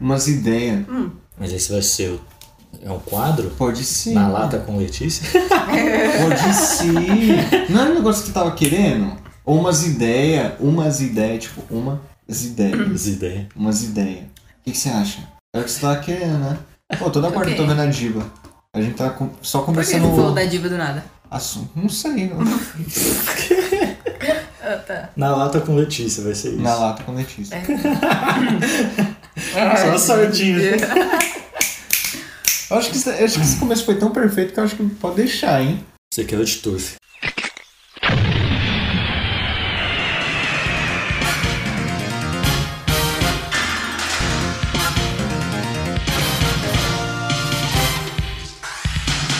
umas ideias. Mas esse vai ser o... É um quadro? Pode ser. Na lata com Letícia? Pode ser. Não era um negócio que você tava querendo? Ou umas ideias, umas ideias, tipo, umas ideias. As ideias. Umas ideias. O que, você acha? É o que você tava querendo, né? Pô, toda quarta eu tô vendo a diva. A gente tá com- só Por que você conversando. falou da diva do nada? Assunto. Não sei, não. Ah, tá. Na lata com Letícia vai ser isso. Na lata com Letícia. Só sortinho. Eu acho que, acho que esse começo foi tão perfeito que eu acho que pode deixar, hein? Você aqui é o de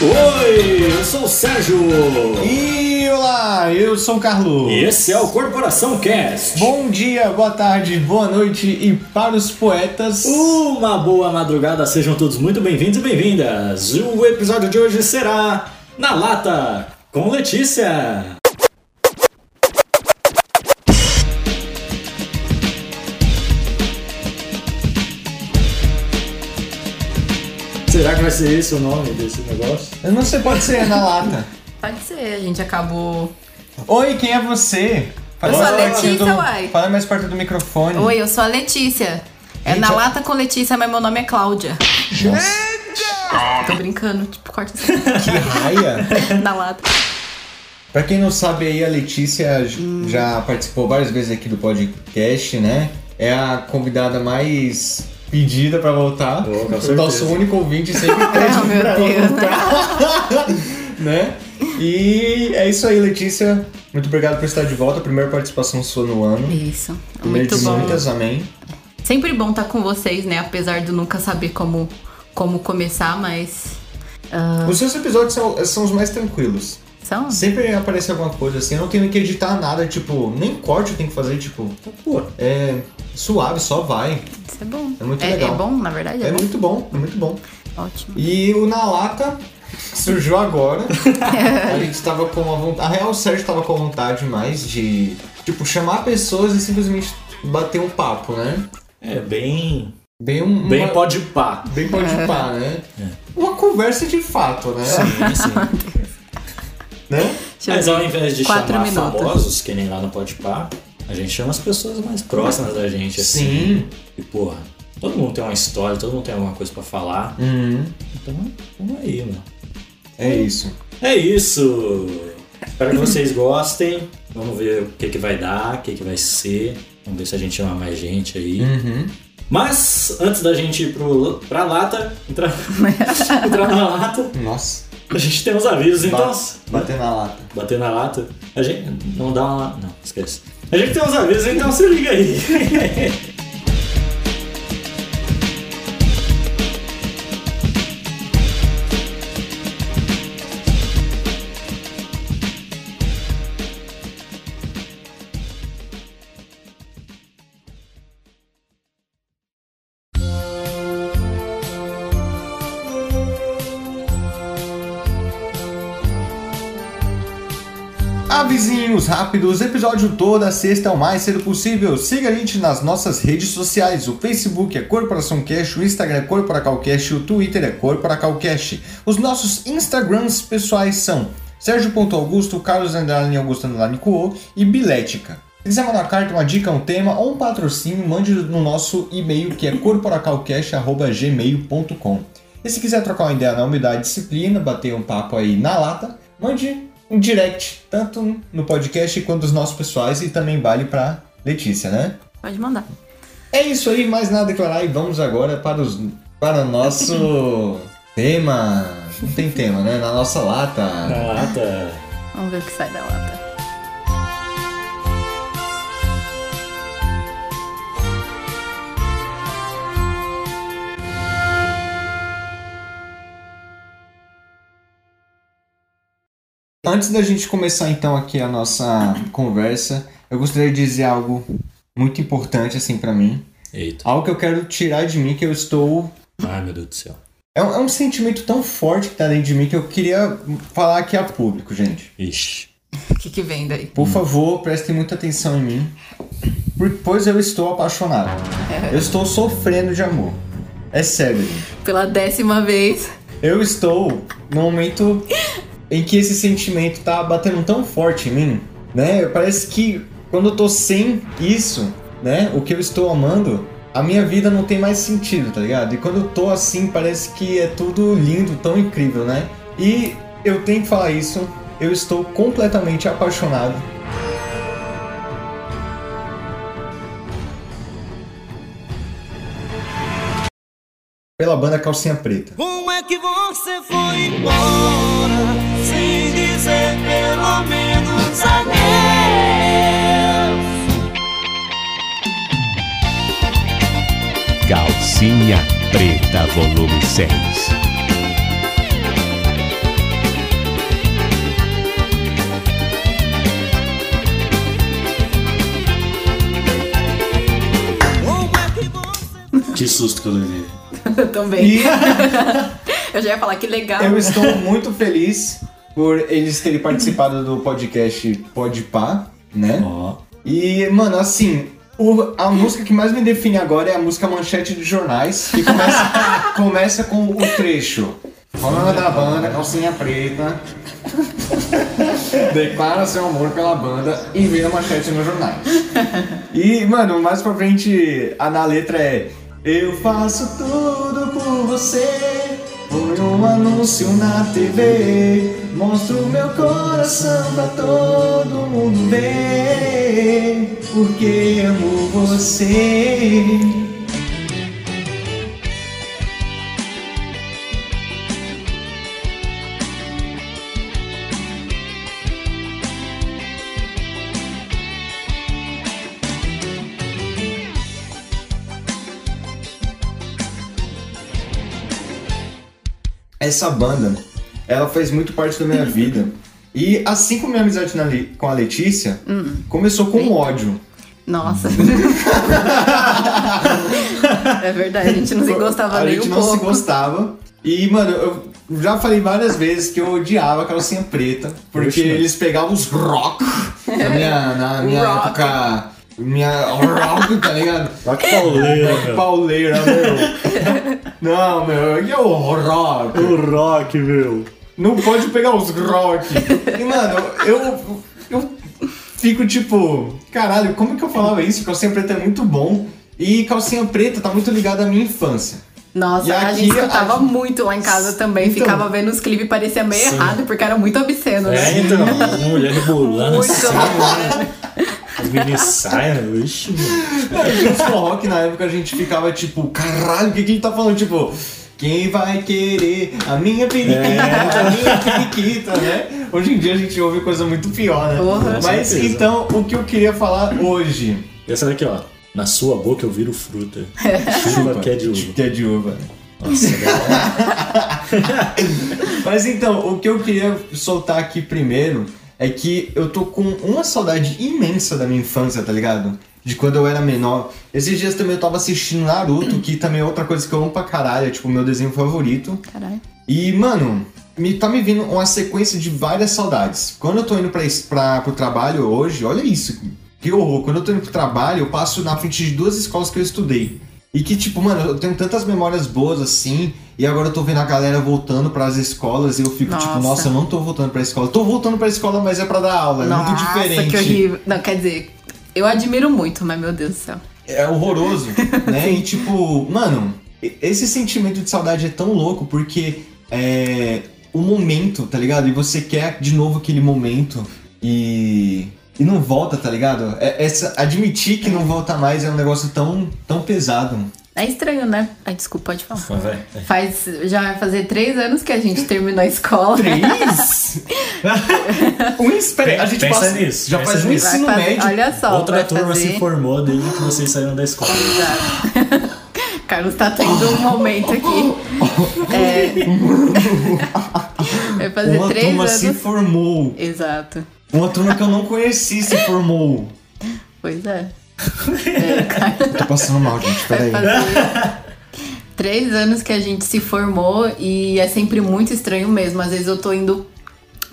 Oi, eu sou o Sérgio. E olá, eu sou o Carlos. E esse é o Corporação Cast. Bom dia, boa tarde, boa noite e para os poetas. Uma boa madrugada, sejam todos muito bem-vindos e bem-vindas. O episódio de hoje será Na Lata com Letícia. Será que vai ser esse o nome desse negócio? Eu não sei, pode ser na lata. Pode ser, a gente acabou. Oi, quem é você? Eu sou a mais Letícia, do- uai. Fala mais perto do microfone. Oi, eu sou a Letícia. É Gente, na a- lata com Letícia, mas meu nome é Cláudia. Nossa, Tô brincando, tipo, corta que raia. na lata. Pra quem não sabe aí, a Letícia j- Hum. já participou várias vezes aqui do podcast, né? É a convidada mais pedida pra voltar. Oh, com o certeza. nosso único ouvinte sempre pede Oh, pra Deus, voltar. né? E é isso aí, Letícia. Muito obrigado por estar de volta. Primeira participação sua no ano. Isso. Muito de bom. muitas, amém. Sempre bom estar com vocês, né? Apesar de nunca saber como, como começar, mas. ah, Os seus episódios são, são os mais tranquilos. são? Sempre aparece alguma coisa assim. Eu não tenho que editar nada, tipo, nem corte eu tenho que fazer, tipo, Pô, é suave, só vai. Isso é bom. É muito é, legal. é bom, na verdade? É, É bom. muito bom, é muito bom. Ótimo. E o Na Lata surgiu agora. a gente tava com a vontade. A real, o Sérgio tava com a vontade mais de, tipo, chamar pessoas e simplesmente bater um papo, né? é bem. Bem um. Bem uma- pode pá. Bem pode pá, né? Uma conversa de fato, né? Sim, sim. né? Mas ao invés de chamar minutos. famosos, que nem lá no Podpah, a gente chama as pessoas mais próximas da gente, assim. Sim. E, porra, todo mundo tem uma história, todo mundo tem alguma coisa pra falar. Uhum. Então, vamos aí, mano. É isso. É isso! Espero que vocês gostem. Vamos ver o que, que vai dar, o que, que vai ser. Vamos ver se a gente chama mais gente aí. Uhum. Mas, antes da gente ir pro, pra lata, entrar, entrar na lata, Nossa. a gente tem uns avisos, então. Ba- Bater na lata. bater na lata. A gente não dá uma. Não, esquece. A gente tem uns avisos, então se liga aí. Rápidos, episódio toda sexta o mais cedo possível. Siga a gente nas nossas redes sociais. O Facebook é Corporação Cash, o Instagram é Corporacalcast, o Twitter é Corporacalcast. Os nossos Instagrams pessoais são Sérgio.augusto, Carlos Andrade Augusto Andrade Cuo e Bilética. Se quiser mandar uma carta, uma dica, um tema ou um patrocínio, mande no nosso e-mail que é corporacalcast.gmail.com. E se quiser trocar uma ideia na humildade disciplina, bater um papo aí na lata, mande um direct, tanto no podcast quanto dos nossos pessoais e também vale pra Letícia, né? Pode mandar. É isso aí, mais nada a declarar e vamos agora para, os, para o nosso tema. Não tem tema, né? Na nossa lata. Na lata. Vamos ver o que sai da lata. Antes da gente começar então aqui a nossa conversa, eu gostaria de dizer algo muito importante assim pra mim. Eita. Algo que eu quero tirar de mim que eu estou Ai, meu Deus do céu. É um, é um sentimento tão forte que tá dentro de mim que eu queria falar aqui a público, gente. Ixi. O que, que vem daí? Por favor, prestem muita atenção em mim. pois eu estou apaixonado. Eu estou sofrendo de amor. É sério. gente. Pela décima vez. Eu estou num momento em que esse sentimento tá batendo tão forte em mim, né? Parece que quando eu tô sem isso, né? O que eu estou amando, a minha vida não tem mais sentido, tá ligado? E quando eu tô assim, parece que é tudo lindo, tão incrível, né? E eu tenho que falar isso, eu estou completamente apaixonado. Pela banda Calcinha Preta. Como é que você foi embora pelo menos adeus? Calcinha Preta, volume 6. Como é que susto que eu levei. Também. E Eu já ia falar que legal. eu estou muito feliz por eles terem participado do podcast Podpah, né? Ó. E, mano, assim, o- a música que mais me define agora é a música Manchete de Jornais, que começa, começa com o trecho. Fã da banda, calcinha preta. Declara seu amor pela banda e vira manchete nos jornais. E, mano, mais pra frente, a na letra é Eu faço tudo por você. Um anúncio na TV. Mostro meu coração pra todo mundo ver. Porque amo você. Essa banda, ela fez muito parte da minha vida. E assim como minha amizade com a Letícia, começou com ódio. Nossa. é verdade, a gente não se gostava a nem gente um não se pouco. gostava. E, mano, eu já falei várias vezes que eu odiava a calcinha preta, porque Oxe, eles pegavam os rock na minha, na minha Rock. época. Minha rock, tá ligado? Rock pauleira, meu. Pauleira, meu. Não, meu, e o rock? O rock, meu. Não pode pegar os rock. E, mano, eu, eu fico tipo, caralho, como que eu falava isso? Calcinha preta é muito bom. E calcinha preta tá muito ligada à minha infância. Nossa, E a aqui, gente escutava a- muito lá em casa também. Então- Ficava vendo os clipes e parecia meio Sim. errado, porque era muito obsceno, né? É, então, mulher rebolando Muito assim, mini saias, ixi, mano. Tinha uns rock na época a gente ficava tipo, caralho, o que, que ele tá falando? Tipo, quem vai querer a minha periquita, É. a minha periquita, né? Hoje em dia a gente ouve coisa muito pior, né? Porra. Mas certeza. então, o que eu queria falar hoje. Essa daqui, ó. Na sua boca eu viro fruta. Chuva que é de uva. Que é de uva. Nossa, legal. Mas então, o que eu queria soltar aqui primeiro é que eu tô com uma saudade imensa da minha infância, tá ligado? De quando eu era menor. Esses dias também eu tava assistindo Naruto, que também é outra coisa que eu amo pra caralho, é tipo o meu desenho favorito. Caralho. E, mano, me, tá me vindo uma sequência de várias saudades. Quando eu tô indo pra, pra, pro trabalho hoje, olha isso, que horror. Quando eu tô indo pro trabalho, eu passo na frente de duas escolas que eu estudei. E que, tipo, mano, eu tenho tantas memórias boas assim, e agora eu tô vendo a galera voltando pras escolas e eu fico tipo, Nossa. nossa, eu não tô voltando pra escola. Tô voltando pra escola, mas é pra dar aula, é Nossa, muito diferente. que horrível. Não, quer dizer, eu admiro muito, mas meu Deus do céu. É horroroso, né? E tipo, mano, esse sentimento de saudade é tão louco porque é o momento, tá ligado? E você quer de novo aquele momento e e não volta, tá ligado? É, essa admitir que não volta mais é um negócio tão tão pesado. É estranho, né? Ai, desculpa, pode falar. Mas vai. vai. Faz, já vai fazer três anos que a gente terminou a escola. Três? um espera, a gente Pensa passa, nisso, já pensa faz um nisso. Ensino fazer- médio. olha só, Outra turma fazer... se formou desde que vocês saíram da escola. Exato. Carlos tá tendo um momento aqui. É... Vai fazer Uma três turma anos. se formou. Exato. Uma turma que eu não conheci se formou. Pois é. É, Carlos Tô passando mal, gente, peraí. três anos que a gente se formou e é sempre muito estranho mesmo. Às vezes eu tô indo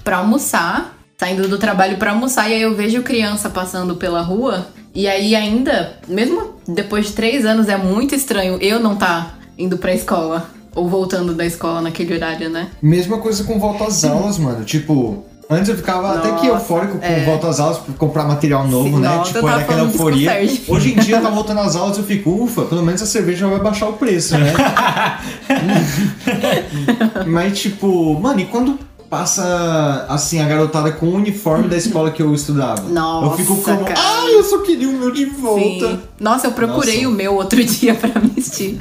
pra almoçar, saindo do trabalho pra almoçar e aí eu vejo criança passando pela rua E aí ainda, mesmo depois de três anos, é muito estranho eu não tá indo pra escola. Ou voltando da escola naquele horário, né? Mesma coisa com volta às aulas, mano. Tipo, antes eu ficava até que Nossa, eufórico com é. volta às aulas pra comprar material novo, Sim, né? nossa, tipo, era aquela euforia. Hoje em dia tá voltando às aulas eu fico, ufa, pelo menos a cerveja vai baixar o preço, né? Mas tipo, mano, e quando passa assim a garotada com o uniforme da escola que eu estudava? Nossa, eu fico como, cara. ai, eu só queria o meu de volta. Sim. Nossa, eu procurei Nossa. o meu outro dia pra vestir.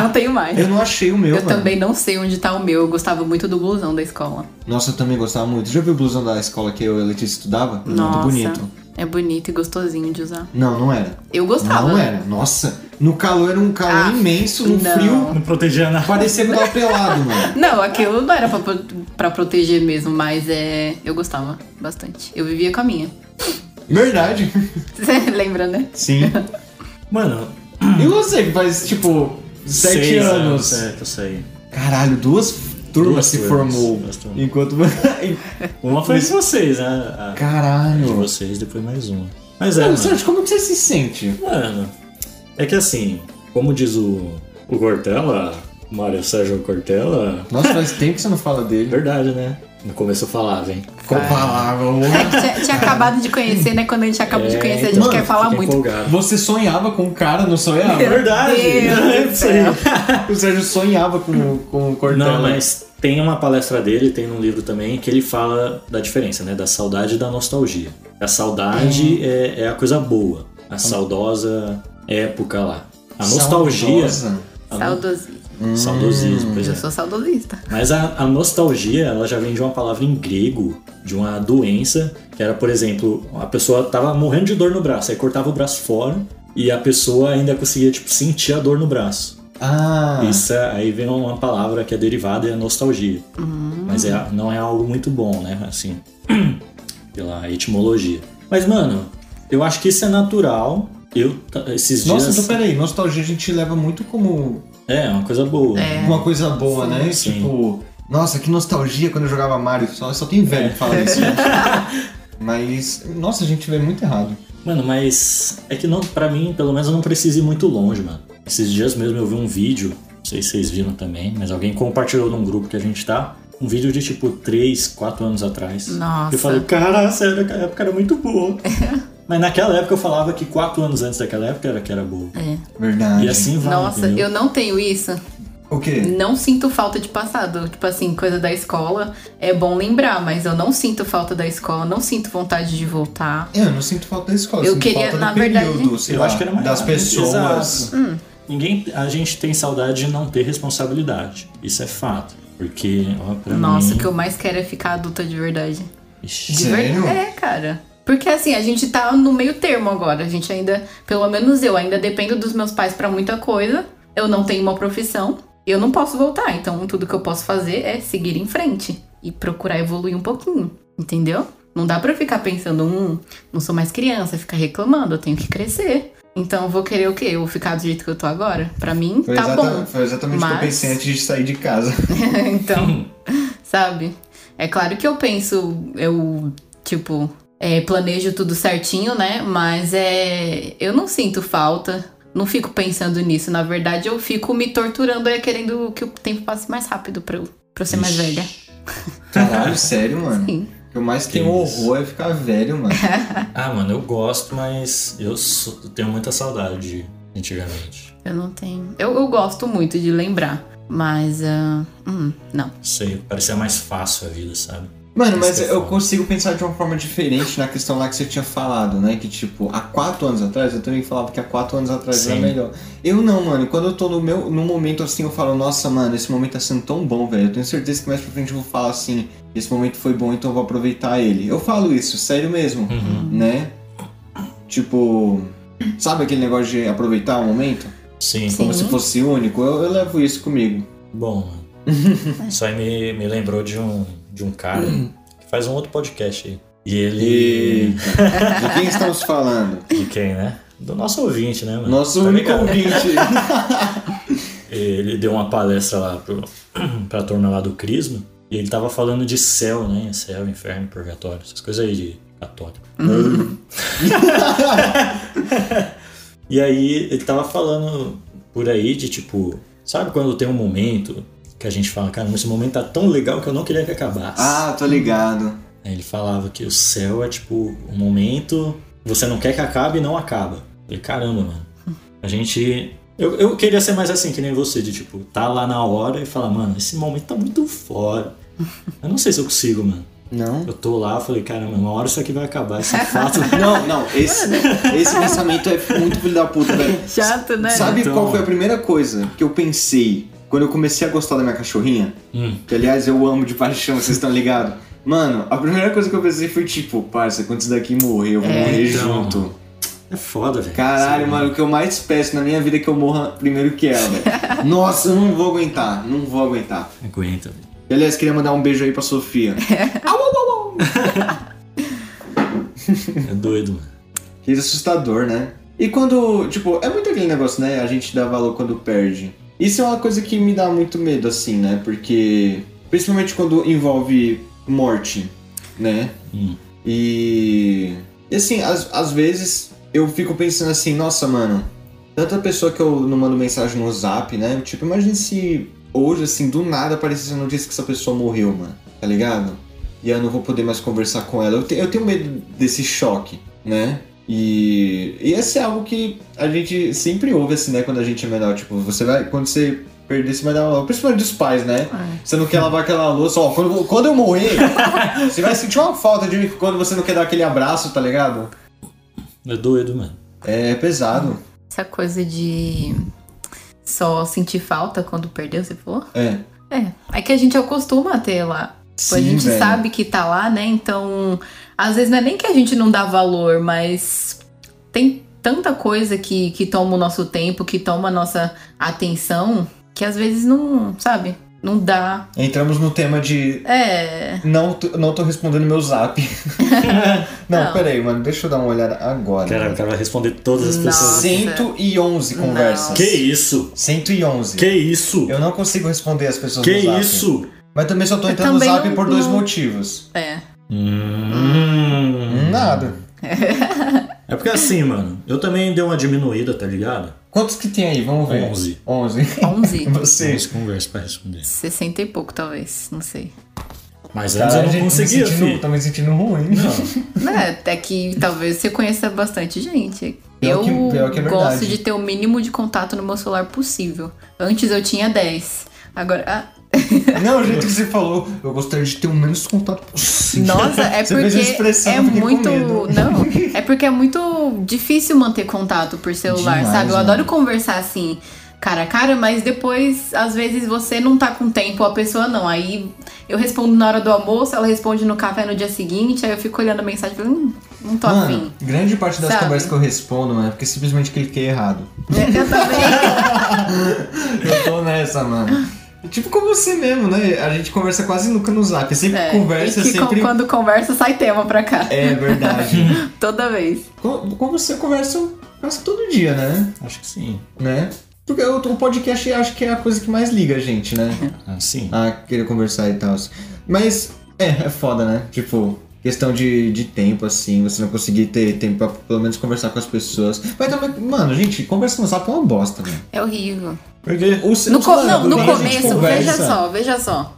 não tenho mais. Eu não achei o meu, Eu mano. também não sei onde tá o meu. Eu gostava muito do blusão da escola. Nossa, eu também gostava muito. Já viu o blusão da escola que eu e a Letícia estudava? Nossa. Muito bonito. É bonito e gostosinho de usar. Não, não era. Eu gostava. Não era. Nossa, no calor era um calor Ah, imenso, no não. frio Não protegia nada. parecia que eu tava pelado, mano. Não, aquilo não era pra, pra proteger mesmo, mas é. Eu gostava bastante. Eu vivia com a minha. Verdade. Você lembra, né? Sim. Mano, E você que faz, tipo, sete seis anos. É, eu sei. Caralho, duas turmas Duas se turmas, formou. turmas. Enquanto. Uma foi de vocês, né? A de Caralho. vocês, depois mais uma. Mas é, mano. Sérgio, como que você se sente? Mano, é que assim, como diz o, o Cortella, Mário Sérgio Cortella, Nossa, faz tempo que você não fala dele. verdade, né? No começo eu falava, hein? Qual palavra? É que tinha, tinha acabado de conhecer, né? Quando a gente acaba de É, conhecer, a gente mano, quer falar muito. empolgado. Você sonhava com o cara, não sonhava? Meu Verdade! Deus É o Sérgio sonhava com, com o Cortella. Não, mas tem uma palestra dele, tem num livro também, que ele fala da diferença, né? Da saudade e da nostalgia. A saudade é, é a coisa boa. A saudosa época lá. A nostalgia. Saudosa. a no- Saudosismo. Saudosismo, pois Eu é. sou saudosista. Mas a, a nostalgia, ela já vem de uma palavra em grego, de uma doença, que era, por exemplo, a pessoa tava morrendo de dor no braço, aí cortava o braço fora e a pessoa ainda conseguia, tipo, sentir a dor no braço. Ah, Isso é- aí vem uma palavra que é derivada, é nostalgia. Mas é, não é algo muito bom, né? Assim, pela etimologia. Mas, mano, eu acho que isso é natural. Eu, esses Nossa, dias... então peraí, nostalgia a gente leva muito como É, uma coisa boa. É. uma coisa boa, né? Sim. Tipo, nossa, que nostalgia quando eu jogava Mario. Só, só tem velho que fala isso, gente. Mas, nossa, a gente vê muito errado. Mano, mas é que não, pra mim, pelo menos, eu não preciso ir muito longe, mano. Esses dias mesmo eu vi um vídeo, não sei se vocês viram também, mas alguém compartilhou num grupo que a gente tá, um vídeo de tipo 3, 4 anos atrás. Nossa. Eu falei, cara, sério, aquela época era muito boa. mas naquela época eu falava que 4 anos antes daquela época era que era boa. É. Verdade. E assim vai. Nossa, entendeu? eu não tenho isso. O quê? Não sinto falta de passado. Tipo assim, coisa da escola é bom lembrar, mas eu não sinto falta da escola, não sinto vontade de voltar. Eu não sinto falta da escola, Eu sinto queria, falta do na verdade- período, sei Eu lá, acho que era mais das pessoas. Exato. Ninguém, a gente tem saudade de não ter responsabilidade. Isso é fato. Porque, ó, pra Nossa, mim... o que eu mais quero é ficar adulta de verdade. Ixi, De verdade. É, cara. Porque assim, a gente tá no meio termo agora. A gente ainda, pelo menos eu, ainda dependo dos meus pais pra muita coisa. Eu não tenho uma profissão. Eu não posso voltar. Então, tudo que eu posso fazer é seguir em frente e procurar evoluir um pouquinho. Entendeu? Não dá pra ficar pensando, hum, não sou mais criança, ficar reclamando, eu tenho que crescer. Então, eu vou querer o quê? Eu vou ficar do jeito que eu tô agora? Pra mim, Foi, tá bom. foi exatamente o que eu Mas- pensei antes de sair de casa. então, sabe? É claro que eu penso, eu, tipo, é, planejo tudo certinho, né? Mas é. Eu não sinto falta. Não fico pensando nisso. Na verdade, eu fico me torturando e querendo que o tempo passe mais rápido pra eu, pra eu ser mais Ixi. velha. Caralho, sério, mano. Sim. O mais Que tenho horror é ficar velho, mano. Ah, mano, eu gosto, mas eu tenho muita saudade de antigamente. Eu não tenho. Eu, eu gosto muito de lembrar. Mas. ah, hum, não. Sei, parecia mais fácil a vida, sabe? Mano, mas eu consigo pensar de uma forma diferente na questão lá que você tinha falado, né? Que tipo, há quatro anos atrás, eu também falava que há quatro anos atrás era Sim. melhor. Eu não, mano. Quando eu tô no meu no momento assim, eu falo, nossa, mano, esse momento tá sendo tão bom, velho. Eu tenho certeza que mais pra frente eu vou falar assim, esse momento foi bom, então eu vou aproveitar ele. Eu falo isso, sério mesmo, Uhum. né? Tipo, sabe aquele negócio de aproveitar o momento? Sim. Sim. Como se fosse único? Eu, eu levo isso comigo. Bom, mano. Isso aí me, me lembrou de um, de um cara que faz um outro podcast aí. E ele. De quem estamos falando? De quem, né? Do nosso ouvinte, né, mano? Nosso Tá único ouvinte. Ele deu uma palestra lá pro, pra turma lá do Crisma. E ele tava falando de céu, né? Céu, inferno, purgatório, essas coisas aí de Católico. e aí ele tava falando por aí de tipo, sabe quando tem um momento que a gente fala, cara, esse momento tá tão legal que eu não queria que acabasse. Ah, tô ligado. Aí ele falava que o céu é tipo um momento você não quer que acabe e não acaba. Eu falei, caramba, mano. A gente. Eu, eu queria ser mais assim, que nem você, de tipo, tá lá na hora e falar, mano, esse momento tá muito fora. Eu não sei se eu consigo, mano. Não? Eu tô lá, falei, caramba, uma hora isso aqui vai acabar, esse fato. Não, não, esse, esse pensamento é muito filho da puta, velho. Chato, né? Sabe Então- qual foi a primeira coisa que eu pensei quando eu comecei a gostar da minha cachorrinha? Hum. Que aliás eu amo de paixão, vocês estão ligados? Mano, a primeira coisa que eu pensei foi tipo, parça, quando isso daqui morrer, eu vou É. morrer Então. junto. É foda, velho. Caralho, Sim. mano, o que eu mais peço na minha vida é que eu morra primeiro que ela. Nossa, eu não vou aguentar, não vou aguentar. Aguenta, velho. E, aliás, queria mandar um beijo aí pra Sofia. É doido, mano. Que assustador, né? E quando, tipo, é muito aquele negócio, né? A gente dá valor quando perde. Isso é uma coisa que me dá muito medo, assim, né? Porque, principalmente quando envolve morte, né? Hum. E, e assim, às, às vezes eu fico pensando assim, nossa, mano, tanta pessoa que eu não mando mensagem no zap, né? Tipo, imagine se hoje, assim, do nada aparecesse a notícia que essa pessoa morreu, mano, tá ligado? E eu não vou poder mais conversar com ela. Eu, te- eu tenho medo desse choque, né? E, e esse é algo que a gente sempre ouve, assim, né? Quando a gente é menor. Tipo, você vai. Quando você perder, você vai dar uma. Principalmente dos pais, né? Você não quer lavar aquela louça. Ó, quando, quando eu morrer, você vai sentir uma falta de mim quando você não quer dar aquele abraço, tá ligado? É doido, mano. É pesado. Essa coisa de só sentir falta quando perdeu, você falou? É. É. É que a gente acostuma a ter lá. Tipo, a Sim, gente velho. sabe que tá lá, né? Então, às vezes não é nem que a gente não dá valor, mas tem tanta coisa que, que toma o nosso tempo, que toma a nossa atenção, que às vezes não, sabe? Não dá. Entramos no tema de. É. Não, não tô respondendo meu zap. não, Não. peraí, mano. Deixa eu dar uma olhada agora. Cara, o cara vai responder todas as pessoas. Nossa. 111 conversas. Não. Que isso? 111. Que isso? Eu não consigo responder as pessoas Que no zap. isso? Mas também só tô entrando no zap não- por dois não- motivos. É. Hum. Nada. É porque assim, mano, eu também dei uma diminuída, tá ligado? Quantos que tem aí? Vamos ver. 11. 11. 11. Você. Temos conversa pra responder. 60 e pouco, talvez. Não sei. Mas antes eu não gente, conseguia, me sentindo, filho. Tô me sentindo ruim. Não. É, até que talvez você conheça bastante gente. Pior eu que- pior que é gosto de ter o mínimo de contato no meu celular possível. Antes eu tinha 10. Agora. Não, o jeito que você falou, eu gostaria de ter o menos contato possível. nossa, é Você porque é muito. Não, é porque é muito difícil manter contato por celular, Demais, sabe? Eu mano. adoro conversar assim, cara a cara, mas depois, às vezes, você não tá com tempo, a pessoa não. Aí eu respondo na hora do almoço, ela responde no café no dia seguinte, aí eu fico olhando a mensagem e falo, hum, não tô Mano, afim. grande parte das Sabe? conversas que eu respondo, mano, é porque simplesmente cliquei errado. Eu também. Eu tô nessa, mano. Tipo como você mesmo, né? A gente conversa quase nunca no zap. Sempre É, conversa, e que sempre. com- quando conversa, sai tema pra cá. É verdade. Toda vez. com, com você conversa quase todo dia, né? Acho que sim. né? Porque o, o podcast acho que é a coisa que mais liga a gente, né? Ah, sim. a querer conversar e tal. Mas é, é foda, né? Tipo, questão de, de tempo, assim, você não conseguir ter tempo pra pelo menos conversar com as pessoas. Mas também, mano, gente, conversa no zap é uma bosta. É horrível. Porque O- No, co- não, no começo, veja só, veja só.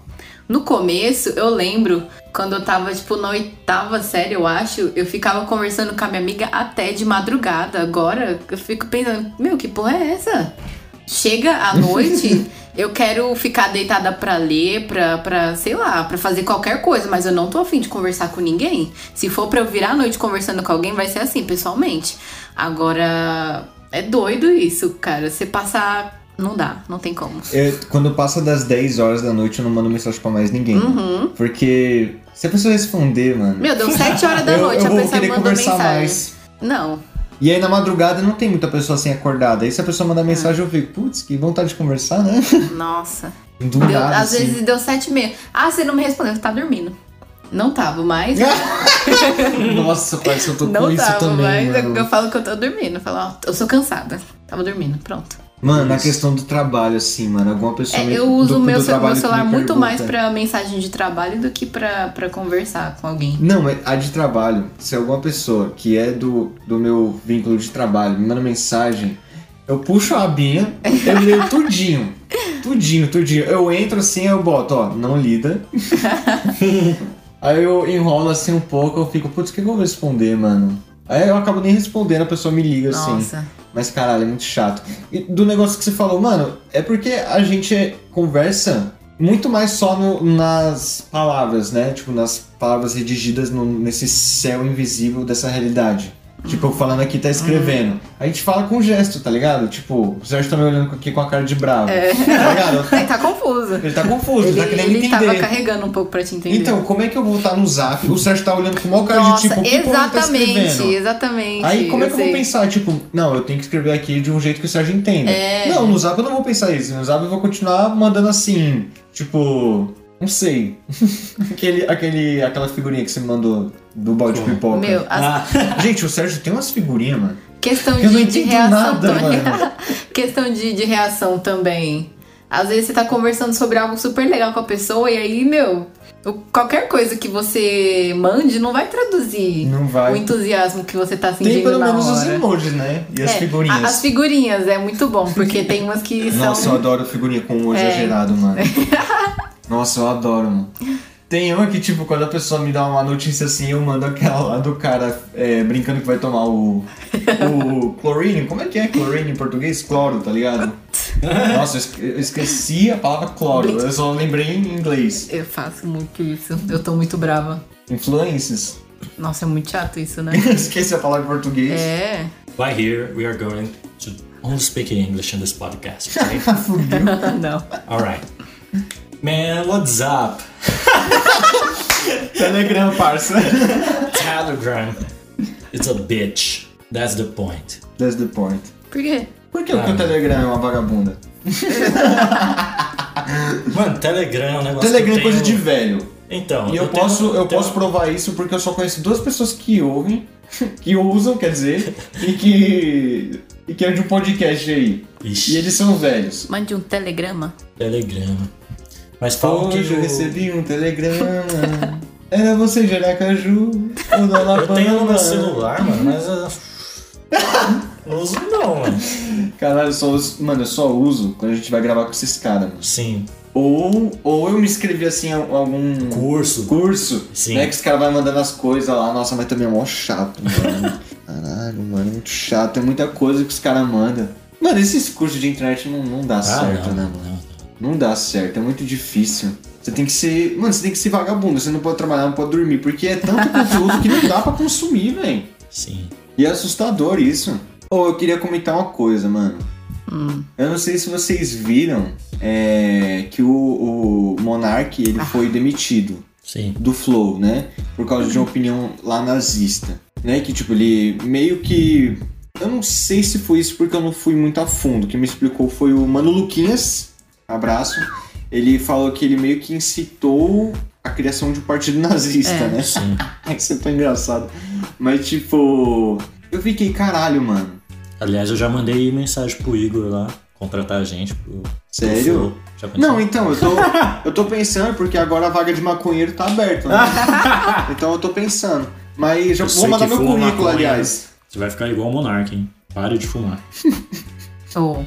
No começo, eu lembro, quando eu tava, tipo, na oitava série, eu acho, eu ficava conversando com a minha amiga até de madrugada. Agora, eu fico pensando, meu, que porra é essa? Chega à noite, eu quero ficar deitada pra ler, pra, pra, sei lá, pra fazer qualquer coisa, mas eu não tô afim de conversar com ninguém. Se for pra eu virar a noite conversando com alguém, vai ser assim, pessoalmente. Agora, é doido isso, cara. Você passar. Não dá, não tem como. Eu- quando passa das 10 horas da noite, eu não mando mensagem pra mais ninguém. Porque se a pessoa responder, mano. Uhum. Meu, deu 7 horas da eu, noite, eu a vou pessoa conversar mensagem. mais. Não. E aí na madrugada não tem muita pessoa assim acordada. Aí se a pessoa mandar mensagem, eu fico, putz, que vontade de conversar, né? Nossa. Do Deu- nada, às assim. vezes deu 7 e meia. Ah, você não me respondeu, você tá dormindo. Não tava, mas. Nossa, parece que eu tô não com isso tava, também, mas eu- mano. eu falo que eu tô dormindo. Eu falo, ó, eu sou cansada. Tava dormindo, pronto. Mano, na questão do trabalho, assim, mano, alguma pessoa. É, eu uso do- o meu, meu celular me muito mais pra mensagem de trabalho do que pra, pra conversar com alguém. Não, mas a de trabalho, se alguma pessoa que é do, do meu vínculo de trabalho me manda mensagem, eu puxo a abinha, eu leio tudinho. Tudinho, tudinho. Eu entro assim, eu boto, ó, não lida. Aí eu enrolo assim um pouco, eu fico, putz, o que, que eu vou responder, mano? Aí eu acabo nem respondendo, a pessoa me liga assim. Nossa. Mas caralho, é muito chato. E do negócio que você falou, mano, é porque a gente conversa muito mais só no- nas palavras, né? Tipo, nas palavras redigidas no- nesse céu invisível dessa realidade. Tipo, eu falando aqui, tá escrevendo. A gente fala com gesto, tá ligado? Tipo, o Sérgio tá me olhando aqui com a cara de bravo. Tá ligado? Ele tá confuso. Ele tá confuso, Ele, tá querendo ele tava entender. carregando um pouco pra te entender. Então, como é que eu vou estar no zap? O Sérgio tá olhando com o maior cara Nossa, de tipo, tá exatamente, escrevendo? exatamente. Aí como é que eu vou sei. pensar? Tipo, não, eu tenho que escrever aqui de um jeito que o Sérgio entenda. É. Não, no Zap eu não vou pensar isso. No Zap eu vou continuar mandando assim, tipo, não sei. aquele, aquele, aquela figurinha que você me mandou do balde de Como? pipoca. Meu, as- Ah, Gente, o Sérgio tem umas figurinhas, mano. questão de, de reação nada, também. mano. questão de, de reação também. Às vezes você tá conversando sobre algo super legal com a pessoa e aí, meu, qualquer coisa que você mande não vai traduzir Não vai. o entusiasmo que você tá sentindo Tem pelo na menos os hora. emojis, né? E as É, figurinhas. a- As figurinhas é muito bom, porque tem umas que são. Nossa, eu adoro figurinha com o É. exagerado, mano. Nossa, eu adoro, mano. Tem uma que, tipo, quando a pessoa me dá uma notícia assim, eu mando aquela lá do cara é, brincando que vai tomar o. O chlorine. Como é que é chlorine em português? Cloro, tá ligado? Nossa, eu esque- eu esqueci a palavra cloro. Eu só lembrei em inglês. Eu faço muito isso. Eu tô muito brava. Influências. Nossa, é muito chato isso, né? Esqueci a palavra em português. É. by here, we are going to only speak English in this podcast, okay? Não. Alright. Man, what's up? Telegram, parça. Telegram. It's a bitch. That's the point. That's the point. Por quê? Por que o Ah. que o Telegram é uma vagabunda? Mano, Telegram é um negócio Telegram é coisa de velho. Então, E eu, tenho- posso, eu tenho- posso provar isso porque eu só conheço duas pessoas que ouvem, que usam, quer dizer, e que. e que é de um podcast aí. Ixi, E eles são velhos. Mande um telegrama. Telegram. Mas que Hoje eu recebi um telegrama. Era você, Jeracaju, o da Eu tenho no meu celular, mano, mas... eu- Não uso não, mano. Caralho, eu só uso, mano, eu só uso quando a gente vai gravar com esses caras, mano. Sim. Ou, ou eu me inscrevi assim em algum Curso. curso, Sim. né? Que os caras vão mandando as coisas lá. Nossa, mas também é mó chato, mano. Caralho, mano, é muito chato. É muita coisa que os caras mandam. Mano, esses cursos de internet não, não dá Ah, certo, não, né, mano? não. Não dá certo, é muito difícil. Você tem que ser. Mano, você tem que ser vagabundo, você não pode trabalhar, não pode dormir, porque é tanto conteúdo que não dá pra consumir, velho. Sim. E é assustador isso. Ô, eu queria comentar uma coisa, mano. Eu não sei se vocês viram é, que o, o Monark ele foi demitido Sim. do Flow, né? Por causa de uma opinião lá nazista. Né? Que tipo, ele meio que. Eu não sei se foi isso porque eu não fui muito a fundo. Quem me explicou foi o Mano Luquinhas. Abraço. Ele falou que ele meio que incitou a criação de um partido nazista, É. né? Sim. É que você tá engraçado. Mas tipo. Eu fiquei, caralho, mano. Aliás, eu já mandei mensagem pro Igor lá contratar a gente pro. pro Sério? Pensou? Não, então, eu tô, eu tô pensando, porque agora a vaga de maconheiro tá aberta, né? Então eu tô pensando. Mas já Eu vou mandar meu currículo, maconha. aliás. Você vai ficar igual o Monark, hein? Pare de fumar. Oh,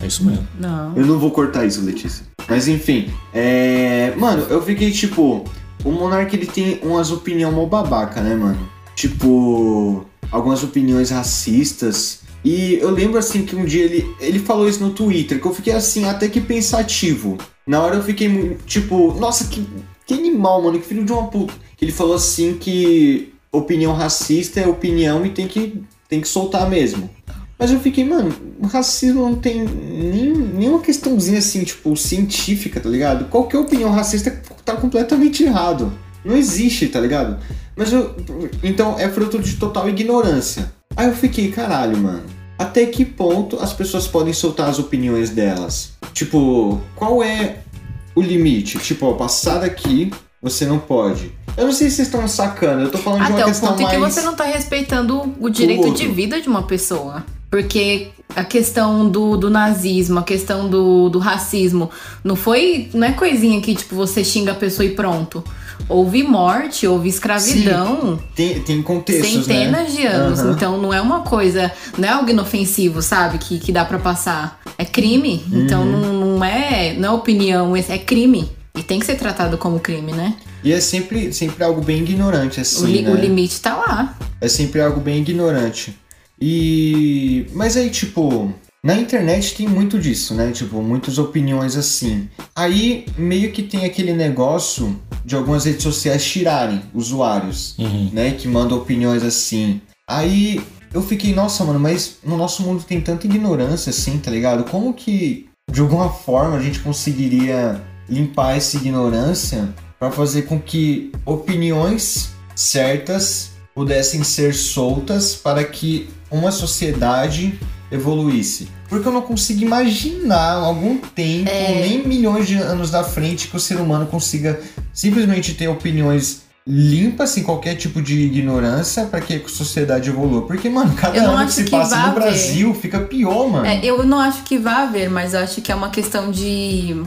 É isso mesmo. não. Eu não vou cortar isso, Letícia. Mas enfim, é. Mano, eu fiquei tipo. O Monark ele tem umas opiniões mó babaca, né, mano? Tipo. Algumas opiniões racistas. E eu lembro assim que um dia ele, ele falou isso no Twitter, que eu fiquei assim, até que pensativo. Na hora eu fiquei tipo, nossa, que, que animal, mano, que filho de uma puta. Que ele falou assim que opinião racista é opinião e tem que, tem que soltar mesmo. Mas eu fiquei, mano, racismo não tem nem, nenhuma questãozinha assim, tipo, científica, tá ligado? Qualquer opinião racista tá completamente errado. Não existe, tá ligado? Mas eu. Então é fruto de total ignorância. Aí eu fiquei, caralho, mano. Até que ponto as pessoas podem soltar as opiniões delas? Tipo, qual é o limite? Tipo, ó, passar daqui, você não pode. Eu não sei se vocês estão sacando, eu tô falando de uma Até o questão ponto em mais. que você não tá respeitando o direito de vida de uma pessoa. Porque a questão do, do nazismo, a questão do, do racismo, não foi. Não é coisinha que, tipo, você xinga a pessoa e pronto. Houve morte, houve escravidão. Tem, tem contextos, Centenas né? de anos. Aham. Então não é uma coisa. Não é algo inofensivo, sabe? Que, que dá pra passar. É crime. Então Uhum. não, não é. Não é opinião, é crime. E tem que ser tratado como crime, né? E é sempre, sempre algo bem ignorante, assim, o, li- né? o limite tá lá. É sempre algo bem ignorante. E. Mas aí, tipo. Na internet tem muito disso, né? Tipo, muitas opiniões assim. Aí meio que tem aquele negócio de algumas redes sociais tirarem usuários, Uhum. né? Que mandam opiniões assim. Aí eu fiquei, nossa, mano, mas no nosso mundo tem tanta ignorância assim, tá ligado? Como que de alguma forma a gente conseguiria limpar essa ignorância para fazer com que opiniões certas pudessem ser soltas para que uma sociedade evoluísse. Porque eu não consigo imaginar algum tempo, nem milhões de anos da frente, que o ser humano consiga simplesmente ter opiniões limpas, sem qualquer tipo de ignorância, para que a sociedade evolua. Porque, mano, cada ano que se que passa no haver. Brasil fica pior, mano. É, eu não acho que vá haver, mas acho que é uma questão de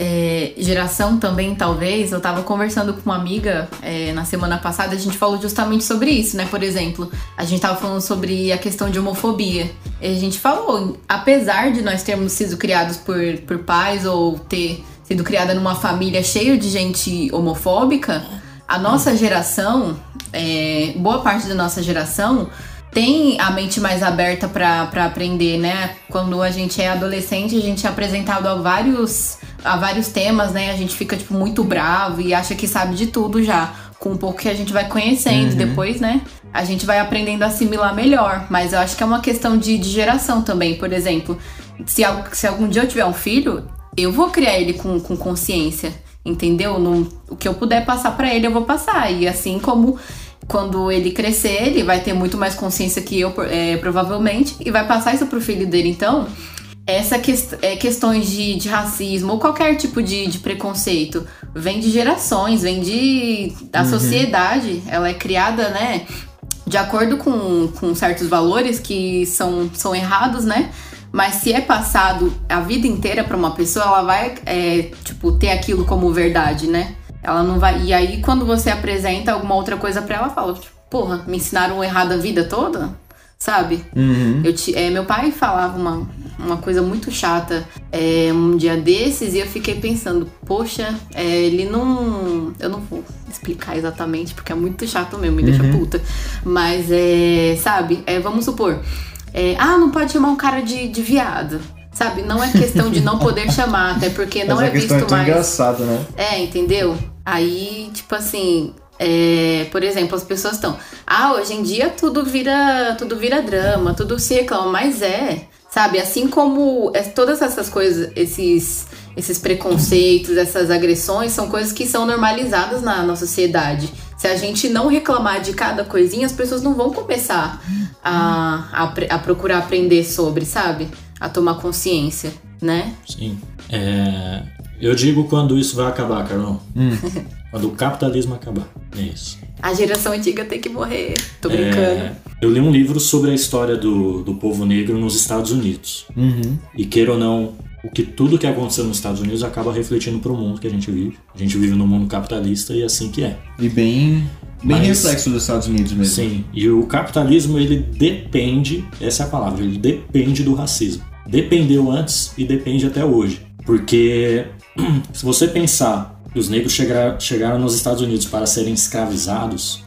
é, geração também, talvez. Eu tava conversando com uma amiga é, na semana passada, a gente falou justamente sobre isso, né? Por exemplo, a gente tava falando sobre a questão de homofobia. E a gente falou, apesar de nós termos sido criados por, por pais ou ter sido criada numa família cheia de gente homofóbica, a nossa geração, é, boa parte da nossa geração, tem a mente mais aberta pra pra aprender, né? Quando a gente é adolescente, a gente é apresentado a vários, a vários temas, né? A gente fica, tipo, muito bravo e acha que sabe de tudo já. Com um pouco que a gente vai conhecendo, depois, né? A gente vai aprendendo a assimilar melhor. Mas eu acho que é uma questão de, de geração também. Por exemplo, se, se algum dia eu tiver um filho, eu vou criar ele com, com consciência. Entendeu? No, o que eu puder passar pra ele, eu vou passar. E assim como quando ele crescer, ele vai ter muito mais consciência que eu, é, provavelmente, e vai passar isso pro filho dele. Então, essa é, questões de, de racismo ou qualquer tipo de, de preconceito vem de gerações, vem de. da sociedade. Ela é criada, né? De acordo com, com certos valores que são, são errados, né? Mas se é passado a vida inteira pra uma pessoa, ela vai, é, tipo, ter aquilo como verdade, né? Ela não vai. E aí, quando você apresenta alguma outra coisa pra ela, ela fala, tipo, porra, me ensinaram errado a vida toda? Sabe? Uhum. Eu ti- é, meu pai falava uma, uma coisa muito chata é, um dia desses e eu fiquei pensando, poxa, é, ele não. Eu não vou explicar exatamente porque é muito chato mesmo, me deixa puta. Mas é. Sabe? É, vamos supor. é, ah, não pode chamar um cara de, de viado. Sabe? Não é questão de não poder chamar, até porque não é questão visto é mais. engraçada, né? É, entendeu? Aí, tipo assim, é, por exemplo, as pessoas estão, ah, hoje em dia tudo vira, tudo vira drama, tudo se reclama, mas é, sabe? Assim como é, todas essas coisas, esses, esses preconceitos, essas agressões, são coisas que são normalizadas na, na sociedade. Se a gente não reclamar de cada coisinha, as pessoas não vão começar a, a, a procurar aprender sobre, sabe? A tomar consciência, né? Sim. É, eu digo quando isso vai acabar, Carlão. Hum. Quando o capitalismo acabar. É isso. A geração antiga tem que morrer. Tô É, brincando. eu li um livro sobre a história do, do povo negro nos Estados Unidos. Uhum. E queira ou não, o que tudo que aconteceu nos Estados Unidos acaba refletindo pro mundo que a gente vive. A gente vive num mundo capitalista e é assim que é. E bem, bem Mas- reflexo dos Estados Unidos mesmo. Sim, e o capitalismo ele depende, essa é a palavra, ele depende do racismo. Dependeu antes e depende até hoje. Porque se você pensar que os negros chegaram, chegaram nos Estados Unidos para serem escravizados,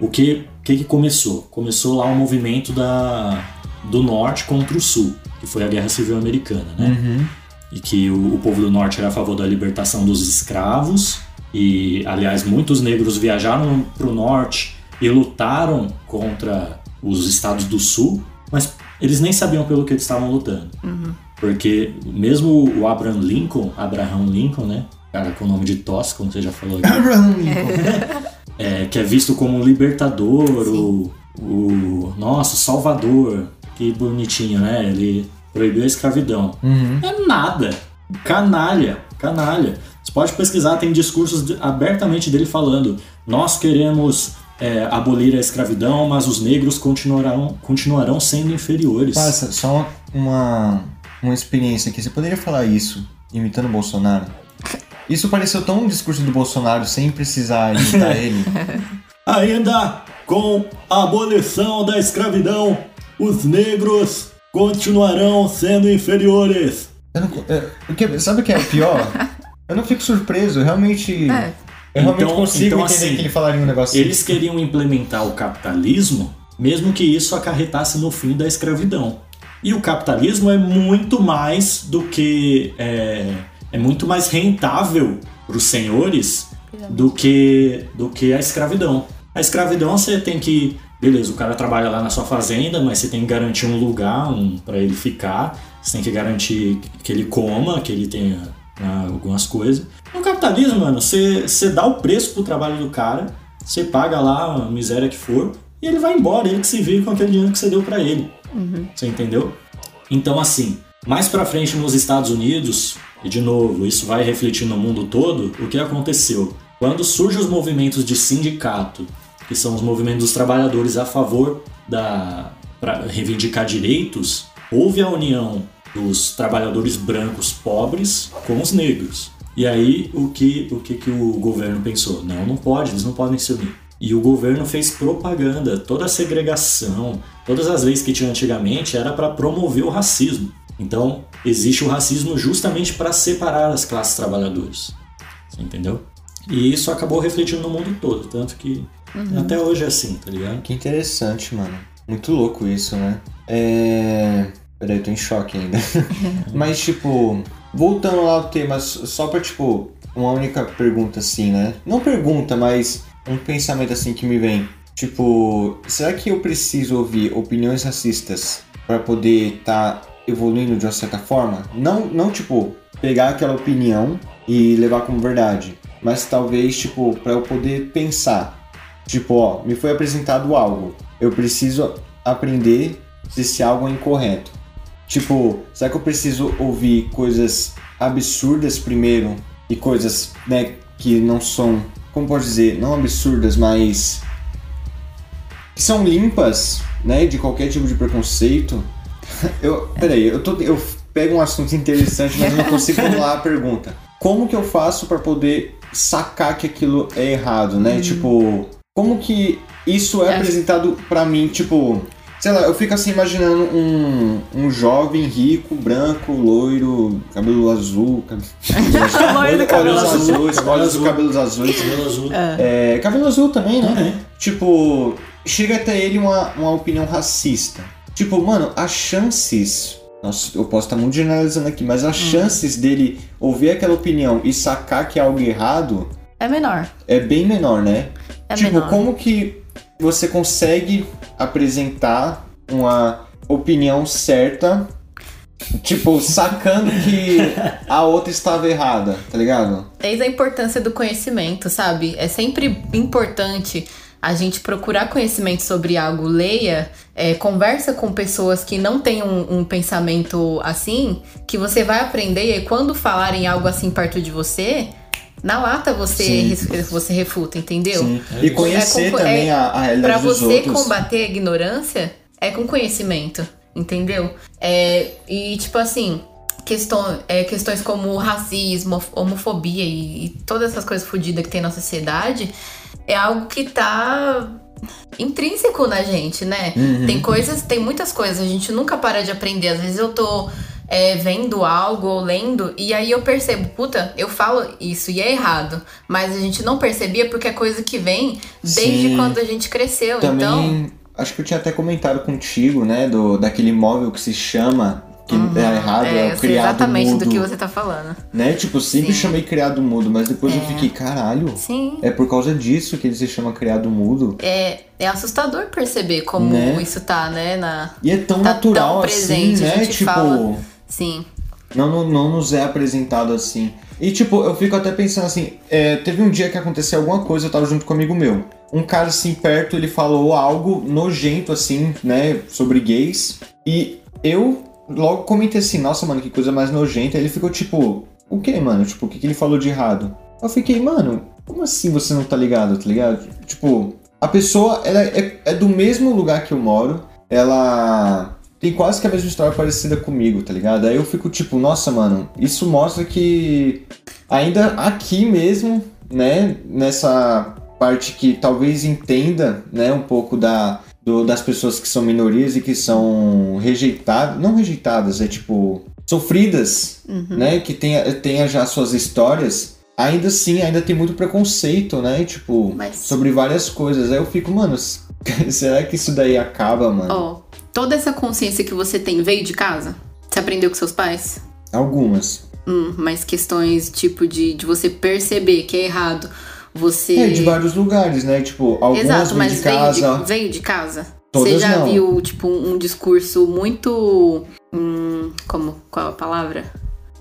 o que, que, que começou? Começou lá o movimento da, do norte contra o sul, que foi a Guerra Civil Americana, né? Uhum. e que o, o povo do norte era a favor da libertação dos escravos e aliás muitos negros viajaram para o norte e lutaram contra os estados do sul mas eles nem sabiam pelo que eles estavam lutando porque mesmo o Abraham Lincoln Abraham Lincoln né cara com o nome de Toss como você já falou aqui Abraham Lincoln. é, que é visto como um libertador, o, o nosso salvador, que bonitinho, né? Ele proibiu a escravidão. Uhum. É nada. Canalha, canalha. Você pode pesquisar, tem discursos abertamente dele falando: nós queremos é, abolir a escravidão, mas os negros continuarão, continuarão sendo inferiores. Passa, só uma, uma experiência aqui. Você poderia falar isso imitando o Bolsonaro? Isso pareceu tão um discurso do Bolsonaro sem precisar imitar ele. Ainda com a abolição da escravidão, os negros continuarão sendo inferiores. Eu não, é, o que- sabe o que é o pior? Eu não fico surpreso, realmente. É. Eu realmente Então- consigo então, entender assim, que ele falaria um negócio Eles queriam implementar o capitalismo, mesmo que isso acarretasse no fim da escravidão. E o capitalismo é muito mais do que. É, é muito mais rentável para os senhores do que, do que a escravidão. A escravidão você tem que. Beleza, o cara trabalha lá na sua fazenda, mas você tem que garantir um lugar um, para ele ficar. Você tem que garantir que ele coma, que ele tenha algumas coisas. No capitalismo, mano, você, dá o preço pro trabalho do cara, você paga lá a miséria que for, e ele vai embora, ele que se vire com aquele dinheiro que você deu para ele. Você entendeu? Então, assim, mais pra frente nos Estados Unidos, e de novo, isso vai refletir no mundo todo, o que aconteceu? Quando surgem os movimentos de sindicato, que são os movimentos dos trabalhadores a favor da para reivindicar direitos, houve a união dos trabalhadores brancos pobres com os negros. E aí o que o que, que o governo pensou? Não, não pode, eles não podem se unir. E o governo fez propaganda, toda a segregação, todas as leis que tinha antigamente era para promover o racismo. Então, existe o racismo justamente para separar as classes trabalhadoras. Você entendeu? E isso acabou refletindo no mundo todo, tanto que até hoje é assim, tá ligado? Que interessante, mano. Muito louco isso, né? É. Peraí, eu tô em choque ainda. Mas, tipo, voltando lá ao tema, só pra, tipo, uma única pergunta assim, né? Não pergunta, mas um pensamento assim que me vem. Tipo, será que eu preciso ouvir opiniões racistas pra poder estar evoluindo de uma certa forma? Não, não tipo, pegar aquela opinião e levar como verdade, mas talvez, tipo, pra eu poder pensar. Tipo, ó, me foi apresentado algo. Eu preciso aprender se esse algo é incorreto. Tipo, será que eu preciso ouvir coisas absurdas primeiro e coisas, né, que não são, como pode dizer, não absurdas, mas que são limpas, né, de qualquer tipo de preconceito? Eu, peraí, eu tô, eu pego um assunto interessante, mas não consigo formular a pergunta. Como que eu faço pra poder sacar que aquilo é errado, né? Tipo, como que isso é apresentado pra mim, tipo, sei lá, eu fico assim imaginando um, um jovem rico, branco, loiro, cabelo azul, cab- Loiro do cabelo olhos azul. azuis, Cabelo olhos azul. cabelos azuis. Cabelo azul. É, cabelo azul também, né? Também. Tipo, chega até ele uma, uma opinião racista. Tipo, mano, as chances. Nossa, eu posso estar muito generalizando aqui, mas as chances dele ouvir aquela opinião e sacar que é algo errado É menor. é bem menor, né? É tipo, menor. como que você consegue apresentar uma opinião certa, tipo, sacando que a outra estava errada, tá ligado? Eis a importância do conhecimento, sabe? É sempre importante a gente procurar conhecimento sobre algo, leia, é, conversa com pessoas que não têm um, um pensamento assim, que você vai aprender e quando falarem algo assim perto de você, na lata você, Sim. você refuta, entendeu? Sim. E conhecer É com- também é- a, a realidade Pra dos você outros. combater a ignorância, é com conhecimento, entendeu? É, e, tipo assim, questão, é, questões como racismo, homofobia e, e todas essas coisas fodidas que tem na sociedade, é algo que tá intrínseco na gente, né? Uhum. Tem coisas, tem muitas coisas, a gente nunca para de aprender. Às vezes eu tô é, vendo algo ou lendo e aí eu percebo, puta, eu falo isso e é errado. Mas a gente não percebia porque é coisa que vem desde Sim. quando a gente cresceu. Também, Então, acho que eu tinha até comentado contigo, né, do, daquele móvel que se chama, que é errado, é, é, o criado exatamente mudo. do que você tá falando. Né, tipo, sempre Sim. chamei criado mudo, mas depois eu fiquei, caralho, Sim. é por causa disso que ele se chama criado mudo. É, é assustador perceber como Né? isso tá, né? Na... E é tão Tá natural tão assim, presente, a né, tipo... fala. Sim. Não, não, nos é apresentado assim. E tipo, eu fico até pensando assim, é, teve um dia que aconteceu alguma coisa, eu tava junto com um amigo meu. Um cara assim perto, ele falou algo nojento assim, né, sobre gays. E eu logo comentei assim, nossa, mano, que coisa mais nojenta. Aí ele ficou tipo, o que, mano? Tipo, o que, que ele falou de errado? Eu fiquei, mano, como assim você não tá ligado, tá ligado? Tipo, a pessoa ela é, é do mesmo lugar que eu moro, ela tem quase que a mesma história parecida comigo, tá ligado? Aí eu fico tipo, nossa, mano, isso mostra que ainda aqui mesmo, né, nessa parte que talvez entenda, né, um pouco da, do- das pessoas que são minorias e que são rejeitadas, não rejeitadas, é tipo, sofridas, né, que tenha, tenha já suas histórias, ainda assim, ainda tem muito preconceito, né, tipo, Mas- sobre várias coisas. Aí eu fico, mano, será que isso daí acaba, mano? Ó, toda essa consciência que você tem veio de casa? Você aprendeu com seus pais? Algumas. Hum, mas questões tipo de, de você perceber que é errado. Você. É, de vários lugares, né? Tipo, algumas Exato, vêm mas de veio, casa. de, veio de casa? Todas Você já não. viu, tipo, um discurso muito. Hum, como? Qual a palavra?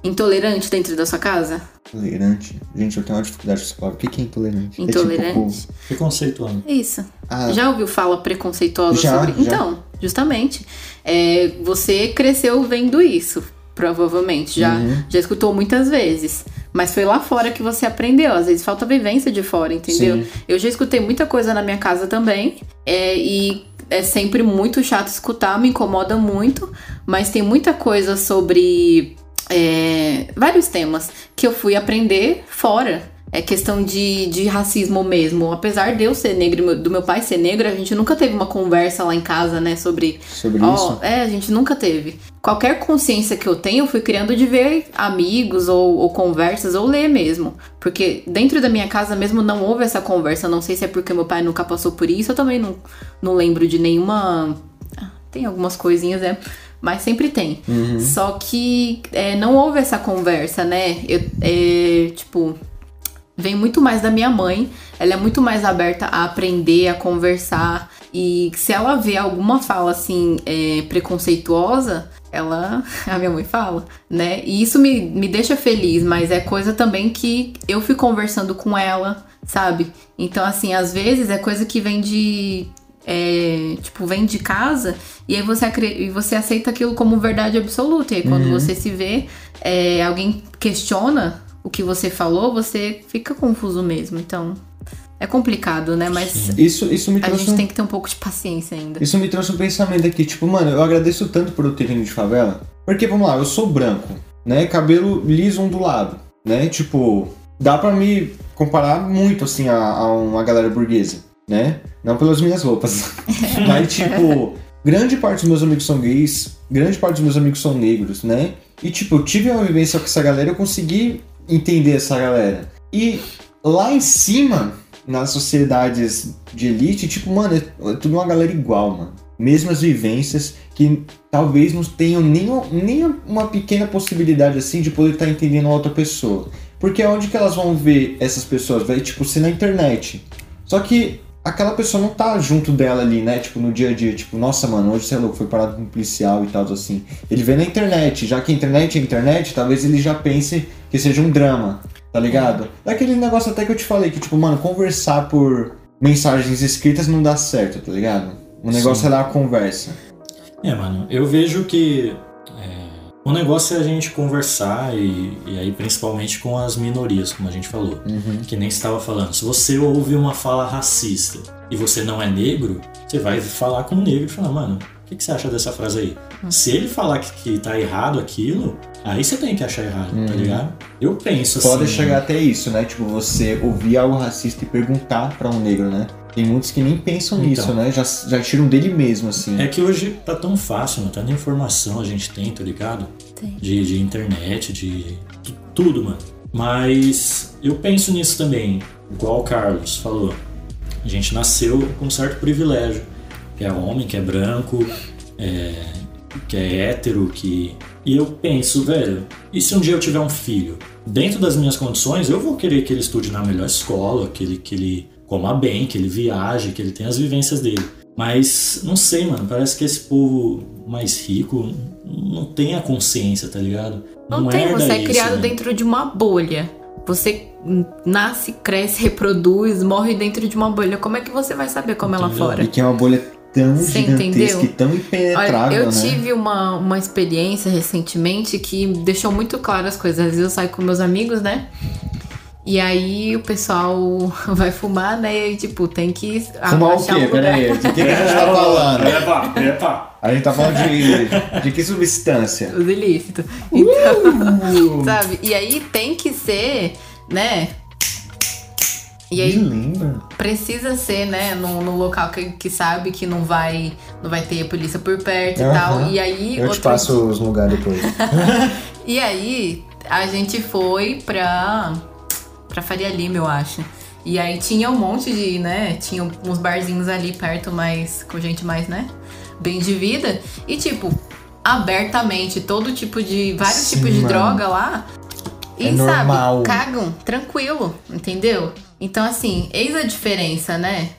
Intolerante dentro da sua casa? Intolerante. Gente, eu tenho uma dificuldade com essa palavra. O que é intolerante? É Intolerante? tipo, Preconceituando. Isso. ah, Já ouviu fala preconceituosa Já, sobre. já. Então, justamente. é, você cresceu vendo isso, provavelmente. Já, Uhum. já escutou muitas vezes. Mas foi lá fora que você aprendeu. Às vezes falta vivência de fora, entendeu? Sim. Eu já escutei muita coisa na minha casa também. é, e é sempre muito chato escutar, me incomoda muito. Mas tem muita coisa sobre é, vários temas que eu fui aprender fora. É questão de, de racismo mesmo. Apesar de eu ser negro do meu pai ser negro, a gente nunca teve uma conversa lá em casa, né? Sobre. sobre Ó, isso. é, a gente nunca teve. Qualquer consciência que eu tenho, eu fui criando de ver amigos ou, ou conversas ou ler mesmo. Porque dentro da minha casa mesmo não houve essa conversa. Não sei se é porque meu pai nunca passou por isso. Eu também não, não lembro de nenhuma. Ah, Tem algumas coisinhas, né? Mas sempre tem. Só que é, não houve essa conversa, né? Eu, é, tipo, vem muito mais da minha mãe. Ela é muito mais aberta a aprender, a conversar. E se ela vê alguma fala assim é, preconceituosa, ela. A minha mãe fala, né? E isso me, me deixa feliz, mas é coisa também que eu fui conversando com ela, sabe? Então, assim, às vezes é coisa que vem de. é, tipo, vem de casa e aí você, e você aceita aquilo como verdade absoluta. E aí quando você se vê, é, alguém questiona o que você falou, você fica confuso mesmo. Então, é complicado, né? Mas Isso, isso me a gente um... tem que ter um pouco de paciência ainda. Isso me trouxe um pensamento aqui, tipo, mano, eu agradeço tanto por eu ter vindo de favela. Porque, vamos lá, eu sou branco, né? Cabelo liso ondulado, né? Tipo, dá pra me comparar muito, assim, a, a uma galera burguesa, né? Não pelas minhas roupas. Mas, tipo, grande parte dos meus amigos são gays, grande parte dos meus amigos são negros, né? E, tipo, eu tive uma vivência com essa galera, eu consegui entender essa galera. E lá em cima, nas sociedades de elite, tipo, mano, é, é tudo uma galera igual, mano. Mesmas vivências que talvez não tenham nem, nem uma pequena possibilidade assim de poder estar entendendo a outra pessoa. Porque onde que elas vão ver essas pessoas? Vai, tipo, ser na internet. Só que aquela pessoa não tá junto dela ali, né? Tipo, no dia a dia. Tipo, nossa, mano, hoje você é louco, foi parado com um policial e tal, assim. Ele vê na internet. Já que a internet é internet, talvez ele já pense que seja um drama, tá ligado? Daquele negócio até que eu te falei, que, tipo, mano, conversar por mensagens escritas não dá certo, tá ligado? O negócio Sim. é dar uma conversa. É, mano, eu vejo que é, o negócio é a gente conversar e, e aí principalmente com as minorias, como a gente falou. Que nem estava falando. Se você ouve uma fala racista e você não é negro, você vai falar com o negro e falar, mano, que, que você acha dessa frase aí? Se ele falar que, que tá errado aquilo, aí você tem que achar errado, tá ligado? Eu penso assim. Pode chegar né? até isso, né? Tipo, você ouvir algo racista e perguntar pra um negro, né? Tem muitos que nem pensam Então. nisso, né? Já, já tiram dele mesmo, assim. É que hoje tá tão fácil, mano. Tanta informação a gente tem, tá ligado? Tem. De, de internet, de tu- tudo, mano. Mas eu penso nisso também. Igual o Carlos falou. A gente nasceu com um certo privilégio. Que é homem, que é branco, é, que é hétero, que. E eu penso, velho, e se um dia eu tiver um filho? Dentro das minhas condições, eu vou querer que ele estude na melhor escola, que ele, que ele coma bem, que ele viaje, que ele tenha as vivências dele. Mas não sei, mano, parece que esse povo mais rico não tem a consciência, tá ligado? Não, tem, herda você é isso, criado né? dentro de uma bolha. Você nasce, cresce, reproduz, morre dentro de uma bolha. Como é que você vai saber como é lá Entendeu? fora? E que é uma bolha tão Você gigantesca entendeu? e tão impenetrável, Olha, eu né? tive uma, uma experiência recentemente que deixou muito claro as coisas. Às vezes eu saio com meus amigos, né? E aí o pessoal vai fumar, né? E tipo, tem que Fumar o quê? um. Peraí, de que, que a gente tá falando? Epa, epa. A gente tá falando de, de que substância? Os ilícitos. Então, sabe? E aí tem que ser, né? E aí lembra. precisa ser, né, num, num local que, que sabe que não vai, não vai ter polícia por perto e Aham. tal. E aí Eu te passo os lugares depois. E aí, a gente foi pra, pra Faria Lima, eu acho. E aí tinha um monte de, né? Tinha uns barzinhos ali perto, mas com gente mais, né? Bem de vida. E tipo, abertamente, todo tipo de. vários Sim, tipos de mano. droga lá. E É normal. sabe, cagam, tranquilo, entendeu? Então, assim, eis a diferença, né?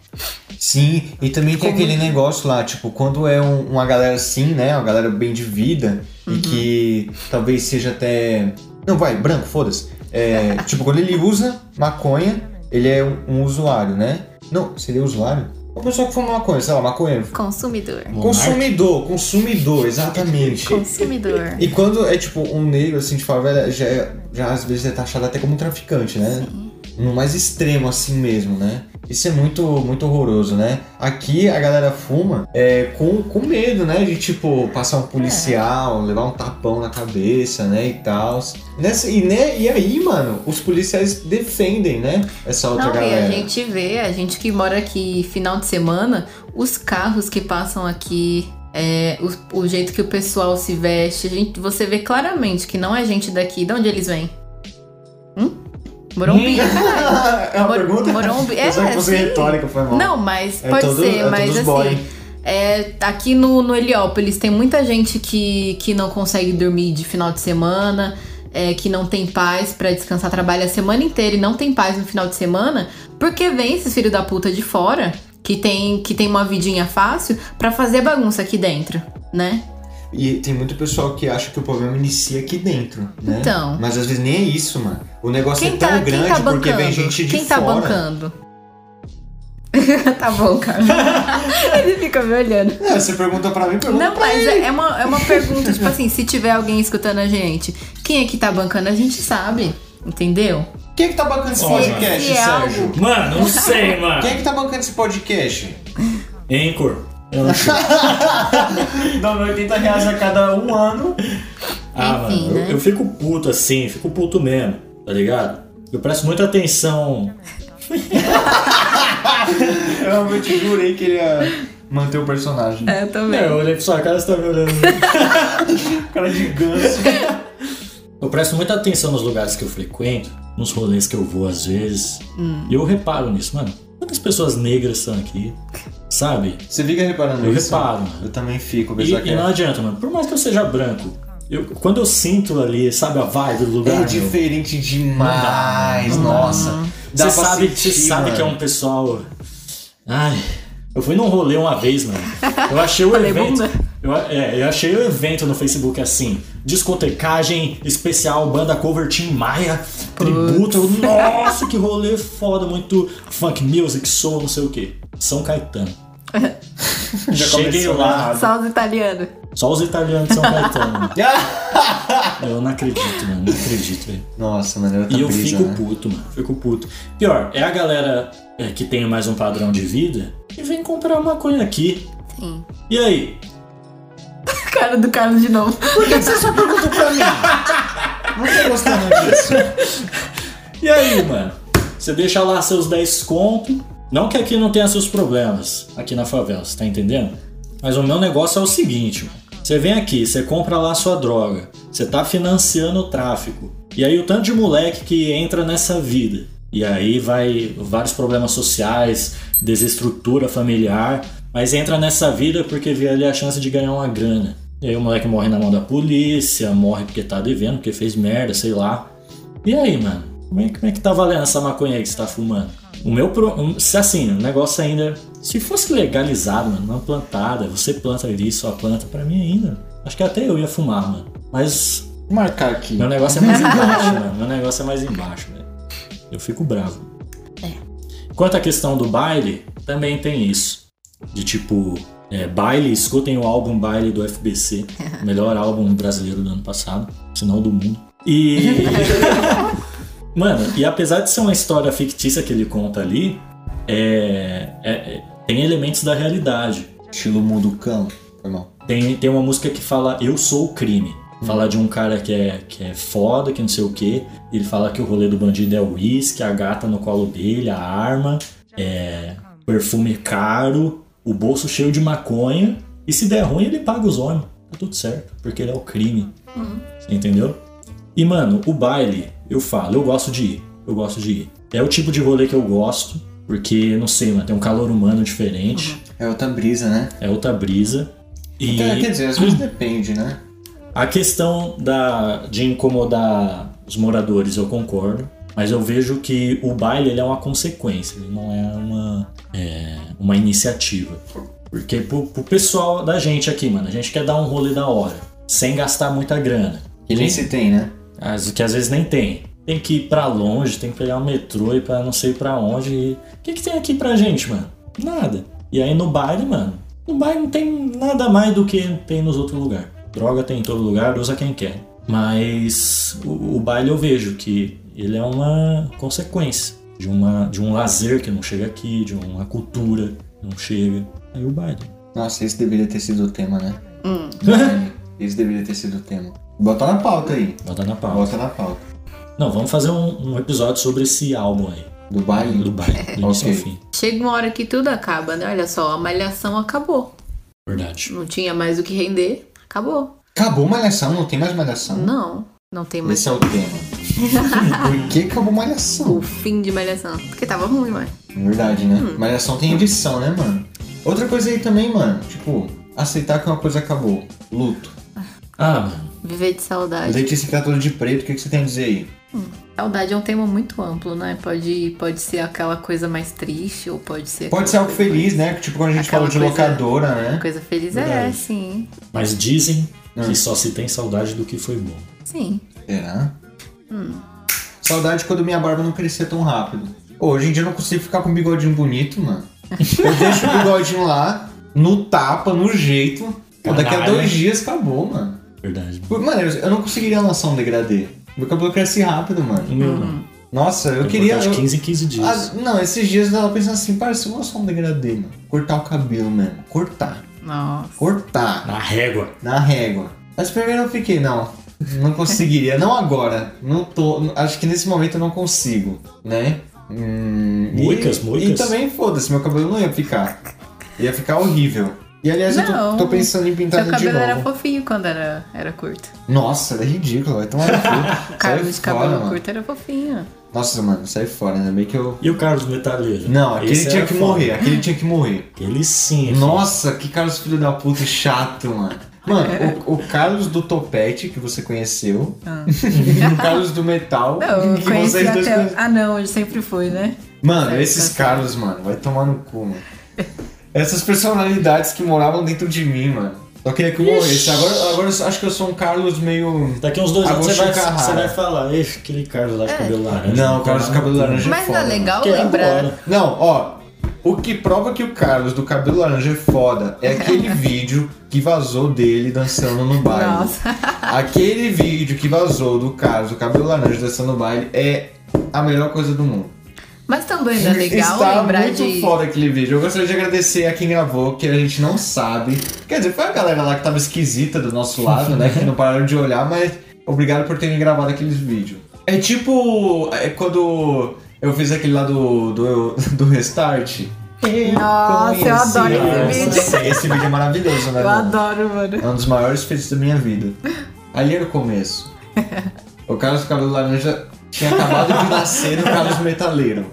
Sim, e também tem Como- aquele negócio lá, tipo, quando é um- uma galera assim, né? Uma galera bem de vida Uhum. e que talvez seja até. Não, vai, branco, foda-se. É, tipo, quando ele usa maconha, ele é um, um usuário, né? Não, seria usuário? Uma pessoa que fuma maconha, sei lá, maconheiro. Consumidor. Consumidor, consumidor, exatamente. Consumidor. E quando é tipo um negro assim de favela, já, é- já às vezes é taxado até como um traficante, né? No mais extremo assim mesmo, né? Isso é muito, muito horroroso, né? Aqui a galera fuma é, com, com medo, né? De tipo, passar um policial, levar um tapão na cabeça, né? E tal. Nessa, e, né? e aí, mano, os policiais defendem, né? Essa outra Não, e galera. a gente vê, a gente que mora aqui final de semana, os carros que passam aqui, é, o, o jeito que o pessoal se veste, a gente, você vê claramente que não é gente daqui. De onde eles vêm? Morumbi. é uma Mor- pergunta? Morumbi. É, Pensava que fosse sim. retórica, foi mal. Não, mas É pode todo- ser, é mas assim. boy. É, aqui no, no Heliópolis tem muita gente que, que não consegue dormir de final de semana, é, que não tem paz pra descansar, trabalha a semana inteira e não tem paz no final de semana, porque vem esses filhos da puta de fora, que tem, que tem uma vidinha fácil, pra fazer bagunça aqui dentro, né? E tem muito pessoal que acha que o problema inicia aqui dentro, né? Então. Mas às vezes nem é isso, mano. O negócio Quem é tão tá, grande quem tá porque bancando? vem gente de quem tá fora. bancando? tá bom, cara. Ele fica me olhando. É, você pergunta pra mim, pergunta Não, pra mas ele. é é uma, é uma pergunta, tipo assim, se tiver alguém escutando a gente, quem é que tá bancando, a gente sabe, entendeu? Quem é que tá bancando esse podcast, é Sérgio? algo- Mano, não sei, mano. Quem é que tá bancando esse podcast? Anchor. Eu não sei. Dá 80 reais a cada um ano. Ah, Enfim, mano, eu, né? eu fico puto assim, fico puto mesmo, tá ligado? Eu presto muita atenção. Eu realmente jurei que ele ia manter o personagem. É, também. É, eu olhei pra sua cara, você tá me olhando. Cara de ganso. Eu presto muita atenção nos lugares que eu frequento, nos rolês que eu vou às vezes. Hum. E eu reparo nisso, mano. Quantas pessoas negras estão aqui, sabe? Você fica reparando Eu isso? reparo, mano. Eu também fico, E, e não adianta, mano. Por mais que eu seja branco, eu, quando eu sinto ali, sabe, a vibe do lugar. é meu, diferente demais, nossa. Dá Você pra sabe, sentir, você sabe que é um pessoal. Ai. Eu fui num rolê uma vez, mano. Eu achei o evento. Eu, é, eu achei o evento no Facebook assim: discotecagem especial, banda cover Tim Maia, tributo. Eu, Nossa, que rolê foda, muito funk music, soul, não sei o que. São Caetano. Já Cheguei lá, errado. Só os italianos. só os italianos de São Caetano. Eu não acredito, mano. Não acredito, velho. Nossa, mano, E eu brisa, fico né? puto, mano. Fico puto. Pior, é a galera é, que tem mais um padrão de vida e vem comprar maconha aqui. Sim. E aí? Cara do Carlos de novo. Por que você só perguntou pra mim? Não tô gostando disso. E aí, mano? Você deixa lá seus 10 conto. Não que aqui não tenha seus problemas, aqui na favela, você tá entendendo? Mas o meu negócio é o seguinte, mano. Você vem aqui, você compra lá sua droga, você tá financiando o tráfico. E aí o tanto de moleque que entra nessa vida. E aí vai vários problemas sociais, desestrutura familiar, mas entra nessa vida porque vê ali a chance de ganhar uma grana. E aí o moleque morre na mão da polícia, morre porque tá devendo, porque fez merda, sei lá. E aí, mano? Como é, como é que tá valendo essa maconha aí que você tá fumando? O meu. Pro, um- se assim, o negócio ainda. Se fosse legalizado, mano, uma plantada, você planta ali, só planta pra mim ainda. Acho que até eu ia fumar, mano. Mas Vou marcar aqui. meu negócio é mais embaixo, mano. Meu negócio é mais embaixo, velho. Eu fico bravo. É. Quanto à questão do baile, também tem isso. De tipo, é, baile, escutem o álbum Baile do FBC. melhor álbum brasileiro do ano passado, se não do mundo. E. Mano, e apesar de ser uma história fictícia que ele conta ali, é, é- é- tem elementos da realidade. Estilo mundo cão. Mal. Tem, tem uma música que fala Eu Sou o Crime. Fala de um cara que é, que é foda, que não sei o quê. Ele fala que o rolê do bandido é o uísque, a gata no colo dele, a arma, é, perfume caro, o bolso cheio de maconha. E se der ruim, ele paga os homens. Tá tudo certo, porque ele é o crime. Você entendeu? E, mano, o baile, eu falo, eu gosto de ir. Eu gosto de ir. É o tipo de rolê que eu gosto, porque, não sei, mano, tem um calor humano diferente, É outra brisa, né? é outra brisa. E Quer quer dizer, às vezes depende, né? a questão da, de incomodar os moradores, eu concordo. Mas eu vejo que o baile ele é uma consequência, ele não é uma, é, uma iniciativa. Porque pro, pro pessoal da gente aqui, mano, a gente quer dar um rolê da hora, sem gastar muita grana. Que nem se tem, né? Às- que às vezes nem tem. Tem que ir pra longe, tem que pegar um metrô e pra não sei pra onde. E... O que, que tem aqui pra gente, mano? Nada. E aí no baile, mano, no baile não tem nada mais do que tem nos outros lugares. Droga tem em todo lugar, usa quem quer. Mas o, o baile eu vejo que ele é uma consequência de, uma, de um lazer que não chega aqui, de uma cultura que não chega. Aí o baile. Nossa, esse deveria ter sido o tema, né? Hum. Esse deveria ter sido o tema. Bota na pauta aí. Bota na pauta. Bota na pauta. Não, vamos fazer um, um episódio sobre esse álbum aí. Do baile? Do baile, do início ao Ok. fim. Chega uma hora que tudo acaba, né? Olha só, a malhação acabou. Verdade. Não tinha mais o que render. Acabou. Acabou malhação? Não tem mais malhação? Não, não tem mais Esse é o tema. Por que acabou malhação? o fim de malhação. Porque tava ruim, mano. Verdade, né? Malhação tem edição, né, mano? Outra coisa aí também, mano. Tipo, aceitar que uma coisa acabou. Luto. Ah, mano. Viver de saudade. Letícia que tá toda de preto, o que, que você tem a dizer aí? Saudade é um tema muito amplo, né? Pode, pode ser aquela coisa mais triste, ou pode ser. Pode ser algo coisa- feliz, né? Tipo quando a gente falou de coisa- locadora, né? Coisa feliz é, Verdade. sim. Mas dizem Hum. que só se tem saudade do que foi bom. Sim. Será? Saudade quando minha barba não crescia tão rápido. Pô, hoje em dia eu não consigo ficar com um bigodinho bonito, mano. Eu deixo o bigodinho lá, no tapa, no jeito. Pô, daqui a dois dias acabou, mano. Verdade. Mano, eu não conseguiria lançar um degradê. Meu cabelo cresce rápido, O mano. meu não. Nossa, eu Eu queria. de eu- 15 em 15 dias. Ah, não, esses dias eu tava pensando assim, parece eu lançar um degradê, mano. Cortar o cabelo mesmo. Cortar. Nossa. Cortar. Na régua. Na régua. Mas primeiro eu fiquei, não. Não conseguiria. não agora. Não tô. Acho que nesse momento eu não consigo, né? Hum, e- Moicas, moicas. E também foda-se, meu cabelo não ia ficar. Ia ficar horrível. E aliás, eu Não. tô, tô pensando em pintar ele de cabelo era novo. fofinho quando era, era curto. Nossa, era ridículo, vai tomar no cu. O Carlos de cabelo mano. curto era fofinho. Nossa, mano, sai fora, ainda bem que eu. E o Carlos Metaleiro? Não, aquele Esse tinha que foda. morrer, aquele tinha que morrer. Aquele sim. filho. Nossa, que Carlos filho da puta chato, mano. Mano, o, o Carlos do Topete, que você conheceu, e o Carlos do Metal, Ah. Não, eu que conheci vocês dois até. Ah, não, ele sempre foi, né? Mano, esses tá Carlos, mano, vai tomar no cu, mano. Essas personalidades que moravam dentro de mim, mano. Só queria que eu morresse. Agora, agora eu acho que eu sou um Carlos meio. Daqui uns dois anos você vai, você vai falar, "Ixi, aquele Carlos lá de É. cabelo laranja. Não, o Carlos do cabelo laranja é Mas foda. não é legal Que é lembrar. Não, ó. O que prova que o Carlos do cabelo laranja é foda é aquele vídeo que vazou dele dançando no baile. Nossa. Aquele vídeo que vazou do Carlos do cabelo laranja dançando no baile é a melhor coisa do mundo. Mas também é legal Está lembrar muito de. foda aquele vídeo. Eu gostaria de agradecer a quem gravou, que a gente não sabe. Quer dizer, foi a galera lá que tava esquisita do nosso lado, né? Que não pararam de olhar, mas obrigado por terem gravado aqueles vídeos. É tipo é quando eu fiz aquele lá do, do, do Restart. Nossa, eu adoro esse vídeo. Esse, esse vídeo é maravilhoso, né? Eu mano? adoro, mano. É um dos maiores feitos da minha vida. Ali era o começo. O Carlos do Cabelo Laranja tinha acabado de nascer no Carlos Metaleiro.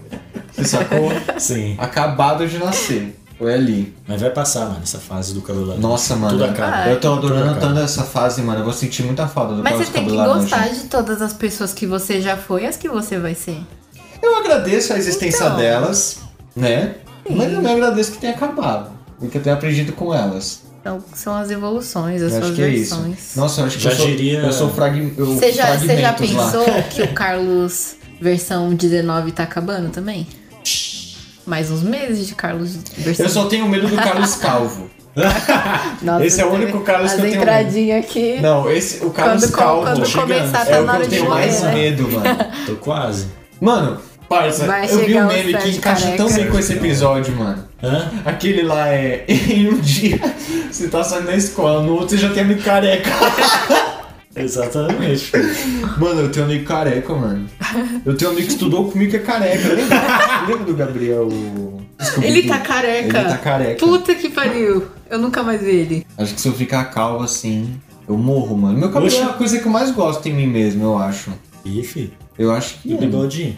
Você sacou? Sim. Acabado de nascer. Foi ali. Mas vai passar, mano, essa fase do cabelo laranja. Nossa, mano. Tudo acaba. Eu tô adorando tanto essa fase, mano. Eu vou sentir muita falta do Mas Carlos você do tem que Cabelo gostar de todas as pessoas que você já foi e as que você vai ser. Eu agradeço a existência Então. delas, né? Mas eu me agradeço que tenha acabado. E que eu tenha aprendido com elas. Então, são as evoluções, as Eu acho suas que é isso. versões. Nossa, eu acho que Já eu sou, diria- eu sou frag... eu Você já, você já fragmentos lá. pensou que o Carlos versão 19 tá acabando também? Mais uns meses de Carlos versão. Eu só tenho medo do Carlos Calvo. Nossa, Esse é o único Carlos que eu tenho entradinhas aqui. Não, esse, o Carlos Quando, Calvo quando chegando. começar, é tá o na que hora eu de tenho morrer, mais né? medo, mano. Tô quase. Mano, parça, Vai eu vi um o meme que encaixa tão bem com esse episódio, mano. Hã? Aquele lá é. Em um dia você tá saindo da escola, no outro você já tem amigo careca. Exatamente. Mano, eu tenho amigo careca, mano. Eu tenho um amigo que estudou comigo que é careca. Lembra, lembra do Gabriel? Ele tá careca. Ele tá careca. Puta que pariu. Eu nunca mais vi ele. Acho que se eu ficar calvo assim, eu morro, mano. Meu cabelo Oxe. é a coisa que eu mais gosto em mim mesmo, eu acho. Ih, filho. Eu acho E que. o bigodinho?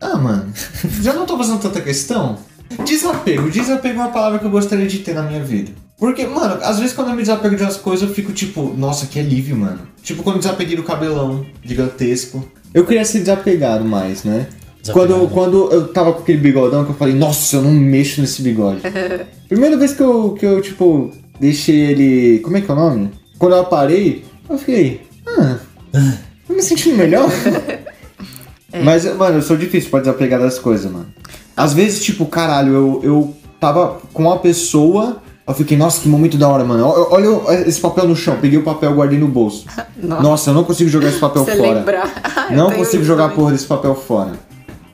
Ah, mano. Já não tô fazendo tanta questão. Desapego. Desapego é uma palavra que eu gostaria de ter na minha vida. Porque, mano, às vezes quando eu me desapego de umas coisas, eu fico tipo, nossa, que alívio, mano. Tipo quando eu desapeguei do cabelão gigantesco. Eu queria ser desapegado mais, né? Quando, quando eu tava com aquele bigodão que eu falei, nossa, eu não mexo nesse bigode. Primeira vez que eu, que eu, tipo, deixei ele. Como é que é o nome? Quando eu parei, eu fiquei. Ah, tô me sentindo melhor. Mas, mano, eu sou difícil pra desapegar das coisas, mano. Às vezes, tipo, caralho, eu, eu tava com uma pessoa, eu fiquei, nossa, que momento da hora, mano. Olha esse papel no chão, peguei o papel e guardei no bolso. Nossa. Nossa, eu não consigo jogar esse papel Você fora. lembrar. Não consigo jogar a porra desse papel fora.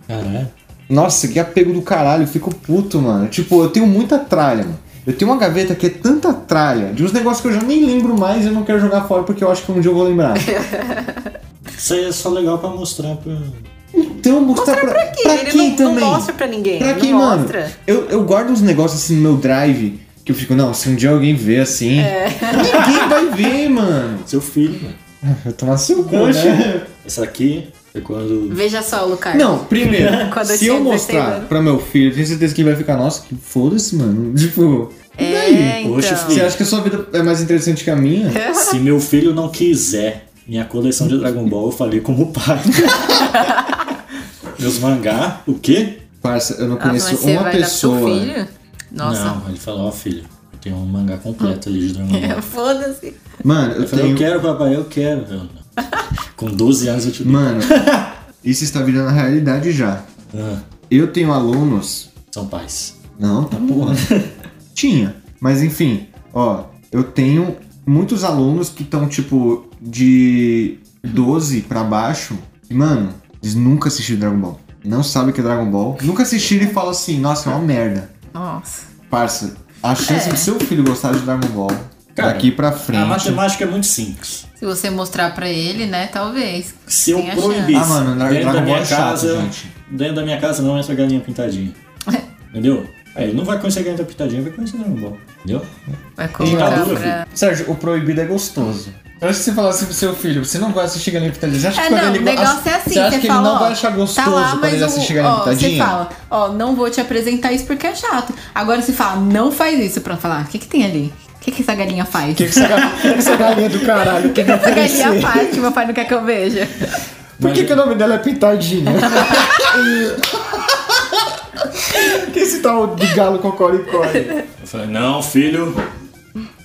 Caralho. Nossa, que apego do caralho, eu fico puto, mano. Tipo, eu tenho muita tralha, mano. Eu tenho uma gaveta que é tanta tralha, de uns negócios que eu já nem lembro mais e eu não quero jogar fora porque eu acho que um dia eu vou lembrar. Isso aí é só legal pra mostrar pra. Então, mostrar pra, pra, quê? Ele quem não, também? não mostra pra ninguém. Pra quem, mano? mostra. Eu, eu guardo uns negócios assim no meu drive que eu fico, não, se um dia alguém ver assim, É. ninguém vai ver, mano. Seu filho, mano. Vai tomar seu cu, né? Essa aqui é quando. Veja só, Lucas. Não, primeiro, eu se eu 16 mostrar pra meu filho, eu tenho certeza que ele vai ficar, nossa, que foda-se, mano. Tipo, e É, daí? então. Poxa, Você acha que a sua vida é mais interessante que a minha? Se meu filho não quiser minha coleção de Dragon Ball, eu falei como pai. Meus mangá, o quê? Parça, eu não Ah, conheço você uma pessoa. filho? Nossa. Não, ele falou, ó filho, eu tenho um mangá completo ali de Dragon Ball. Foda-se. Mano, eu Eu falei, tenho. eu quero, papai, eu quero. Eu, Com 12 anos eu te dou. Mano, isso está virando a realidade já. Ah, Eu tenho alunos. são pais. Não, tá porra. Tinha. Mas enfim, ó, eu tenho muitos alunos que estão, tipo, de 12 pra baixo. E, mano, eles nunca assistiram Dragon Ball. Não sabem o que é Dragon Ball. Nunca assistiram e falam assim, nossa, é uma merda. Nossa. Parça, a chance É. do seu filho gostar de Dragon Ball Cara, daqui pra frente. A matemática é muito simples. Se você mostrar pra ele, né, talvez. Se eu proibisse Ah, mano, dentro Dragon da Ball minha é chato, casa, gente. dentro da minha casa não entra galinha pintadinha. Entendeu? Aí ele não vai conhecer galinha pintadinha, vai conhecer Dragon Ball. Entendeu? Vai colocar pra... Sérgio, o proibido é gostoso. Eu acho que você falar assim pro seu filho, você não vai assistir galinha pitadinha. Você acha É, que não, ele o negócio é assim, Você acha você que fala, ele não ó, vai achar gostoso tá lá, quando mas ele assistir galinha ó, Você fala, ó, não vou te apresentar isso porque é chato. Agora você fala, não faz isso pra falar, o que que tem ali? O que que essa galinha faz? O que, que essa, galinha, que que essa galinha do caralho O que que essa galinha faz que meu pai não quer que eu veja? Por que, que o nome dela é Pitadinha? que esse tal de galo cocoricó aí? Eu falei, não, filho,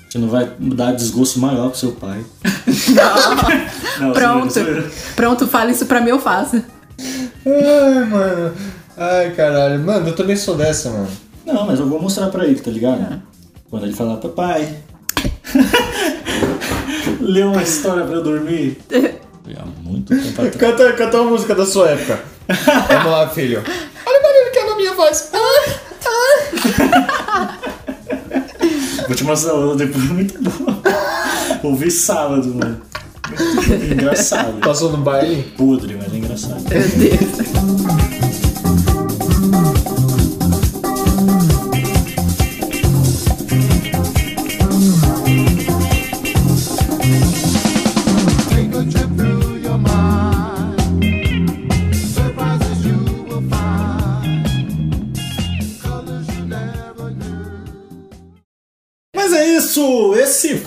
você não vai dar desgosto maior pro seu pai. Não, Pronto. zoeira, zoeira. Pronto, fala isso pra mim, eu faço. Ai, mano. Ai, caralho. Mano, eu também sou dessa, mano. Não, mas eu vou mostrar pra ele, tá ligado? Quando ele falar, papai, lê uma história pra eu dormir. Há muito tempo atrás. Canta, canta uma música da sua época. Vamos lá, filho. Olha o barulho que é na minha voz. Vou te mostrar outra depois, muito bom. Ouvi sábado, mano. Engraçado. Passou no baile? Podre, mas é engraçado. Meu Deus.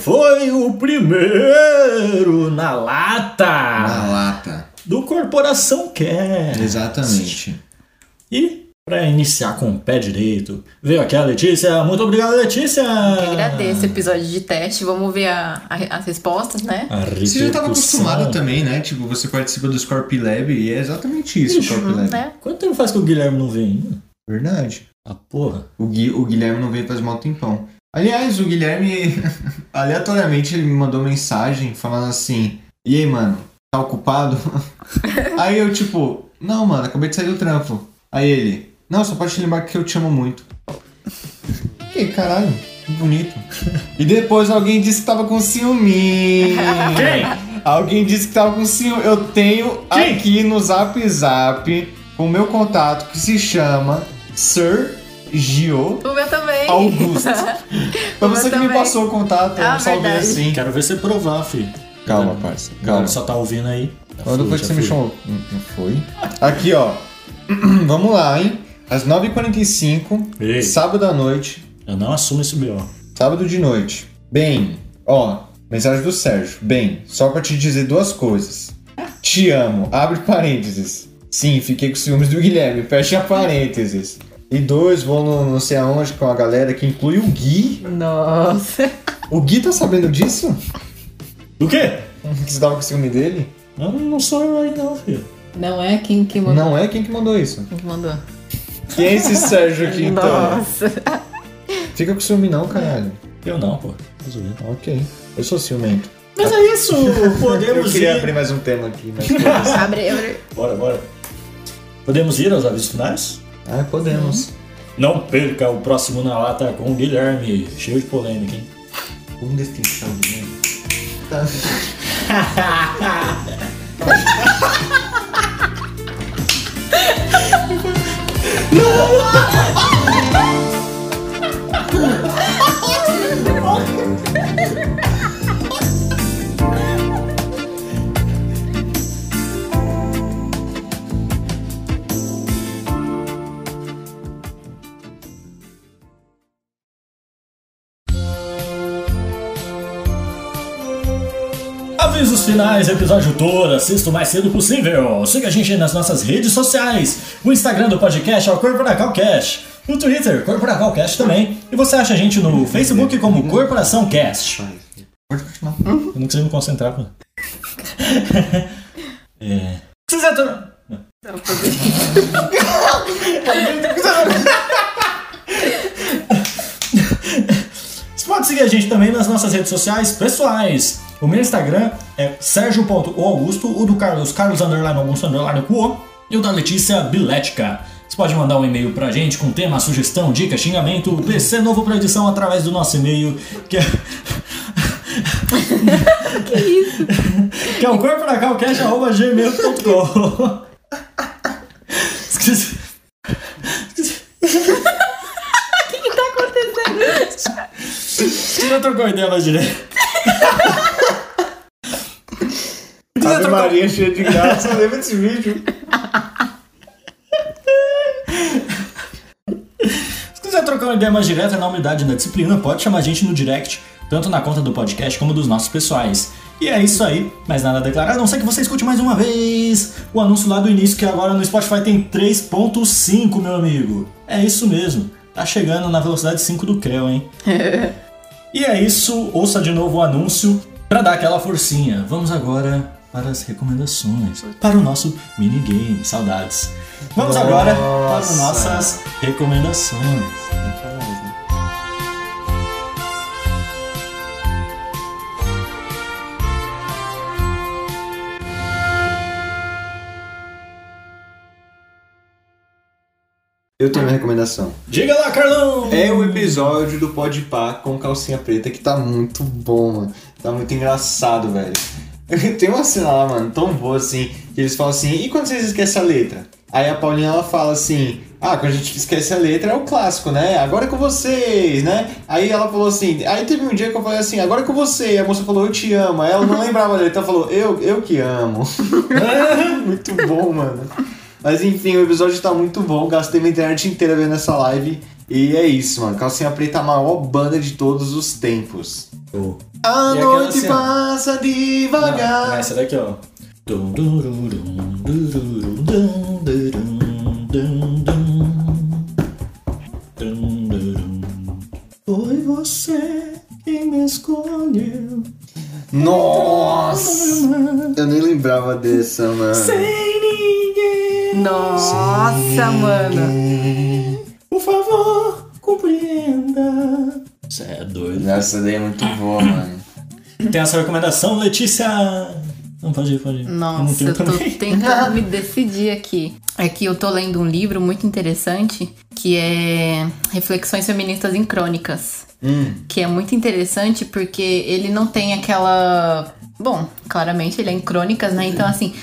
Foi o primeiro na lata Na lata. do Corporação Cast. Exatamente. E para iniciar com o pé direito, veio aqui a Letícia. Muito obrigado, Letícia! Eu agradeço episódio de teste. Vamos ver a- a- as respostas, né? A Você já estava acostumado também, né? Tipo, você participa do Scorp Lab e é exatamente isso, o Scorp Lab. Né? Quanto tempo faz que o Guilherme não vem ainda? Verdade. Ah, porra. O, Gui, o Guilherme não veio faz mal tempão. Aliás, o Guilherme, aleatoriamente, ele me mandou mensagem falando assim: E aí, mano, tá ocupado? aí eu, tipo, não, mano, acabei de sair do trampo. Aí ele, não, só pode te lembrar que eu te amo muito. Que caralho, que bonito. E depois alguém disse que tava com ciúme. Quem? Alguém disse que tava com ciúme. Eu tenho Quem? aqui no Zap Zap o meu contato que se chama Sir Gio O meu também. Augusto. Foi você que me também. passou o contato, eu Ah, não salvei verdade. assim. Quero ver você provar, filho. Calma, parça. Agora Calma. só tá ouvindo aí. Já Quando foi, que você me foi. chamou? Não não foi? Aqui, ó. Vamos lá, hein? Às 9h45, Ei. sábado à noite. Eu não assumo esse B.O. Sábado de noite. Bem, ó, mensagem do Sérgio. Bem, só pra te dizer duas coisas. Te amo, abre parênteses. Sim, fiquei com ciúmes do Guilherme, fecha parênteses. E dois, vou no não sei aonde com a galera que inclui o Gui. Nossa. O Gui tá sabendo disso? Do quê? Que você tava com ciúme dele? Eu não sou eu aí não, filho. Não é quem que mandou. Não é quem que mandou isso. Quem que mandou? Quem é esse Sérgio aqui então? Nossa. Fica com ciúme não, caralho. Eu não, pô. Resolvi. Ok. Eu sou ciumento. Mas é isso, Eu podemos queria ir. abrir mais um tema aqui, mas abre, abre. Bora, bora. Podemos ir aos avisos finais? Ah, podemos. Não perca o próximo na lata com o Guilherme. Cheio de polêmica, hein? Um descrição do meme. Tá. Avisos finais, episódio todo, assista o mais cedo possível. Siga a gente nas nossas redes sociais. O Instagram do podcast é o Corporacal Cast. O Twitter, Corporacal Cast também. E você acha a gente no Facebook como Corporação Cast. Pode continuar. Eu não consigo me concentrar, pô. é. Se quiser tor- Você pode seguir a gente também nas nossas redes sociais pessoais. O meu Instagram é sergio.augusto, o do Carlos, Carlos underline Augusto underline Cuo, e o da Letícia Bilética. Você pode mandar um e-mail pra gente com tema, sugestão, dica, xingamento, PC novo pra edição através do nosso e-mail, que é... que isso? que é o corporacalcast.gmail.com Esqueci. O que tá acontecendo? Trocou ideia mais direito? Ave Maria cheia de graça, lembra desse vídeo? Se quiser trocar uma ideia mais direta na unidade da disciplina, pode chamar a gente no direct, tanto na conta do podcast como dos nossos pessoais. E é isso aí, mais nada a declarar, a não ser que você escute mais uma vez o anúncio lá do início, que agora no Spotify tem 3.5, meu amigo. É isso mesmo, tá chegando na velocidade 5 do Creu, hein? E é isso, ouça de novo o anúncio para dar aquela forcinha. Vamos agora para as recomendações, para o nosso minigame, saudades. Vamos agora para as Nossa. nossas recomendações. Eu tenho uma recomendação. Diga lá, Carlão! É o episódio do Pode Pá com calcinha preta que tá muito bom, mano. Tá muito engraçado, velho. Tem uma cena lá, mano, tão boa assim, que eles falam assim, e quando vocês esquecem a letra? Aí a Paulinha ela fala assim, ah, quando a gente esquece a letra é o clássico, né? Agora é com vocês, né? Aí ela falou assim, aí teve um dia que eu falei assim, agora é com você. E a moça falou, eu te amo. Aí ela não lembrava a letra, ela falou, eu, eu que amo. muito bom, mano. Mas enfim, o episódio tá muito bom. Gastei minha internet inteira vendo essa live. E é isso, mano. Calcinha Preta é a maior banda de todos os tempos. Oh. A e noite assim, passa devagar. Não, essa daqui, ó. Foi você que me escolheu. Nossa! Eu nem lembrava dessa, mano. Sem nossa, mano. Por favor, compreenda. Você é doido. Essa daí é muito boa, mano. Tem essa recomendação, Letícia? Não, pode ir, pode ir. Nossa, não tenho eu tô também. tentando me decidir aqui. É que eu tô lendo um livro muito interessante que é Reflexões Feministas em Crônicas. Que é muito interessante porque ele não tem aquela. Bom, claramente ele é em crônicas, né? Então, assim,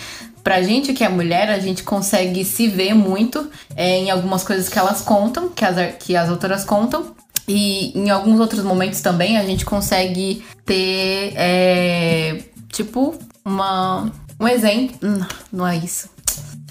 pra gente que é mulher, a gente consegue se ver muito é, em algumas coisas que elas contam, que as, que as autoras contam. E em alguns outros momentos também a gente consegue ter, é, tipo, uma, um exemplo. Hum, Não é isso.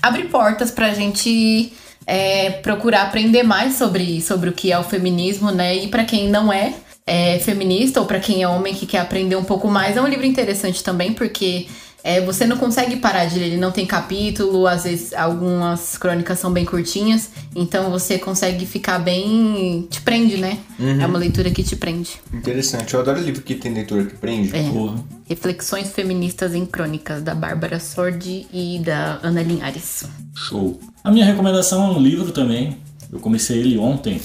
Abre portas pra gente é, procurar aprender mais sobre, sobre o que é o feminismo, né? E pra quem não é, é, feminista ou pra quem é homem que quer aprender um pouco mais, é um livro interessante também, porque é, você não consegue parar de ler, ele não tem capítulo, às vezes algumas crônicas são bem curtinhas, então você consegue ficar bem. te prende, né? É uma leitura que te prende. Interessante. Eu adoro livro que tem leitura que prende. É. Porra. Reflexões Feministas em Crônicas, da Bárbara Sordi e da Ana Linhares. Show. A minha recomendação é um livro também. Eu comecei ele ontem,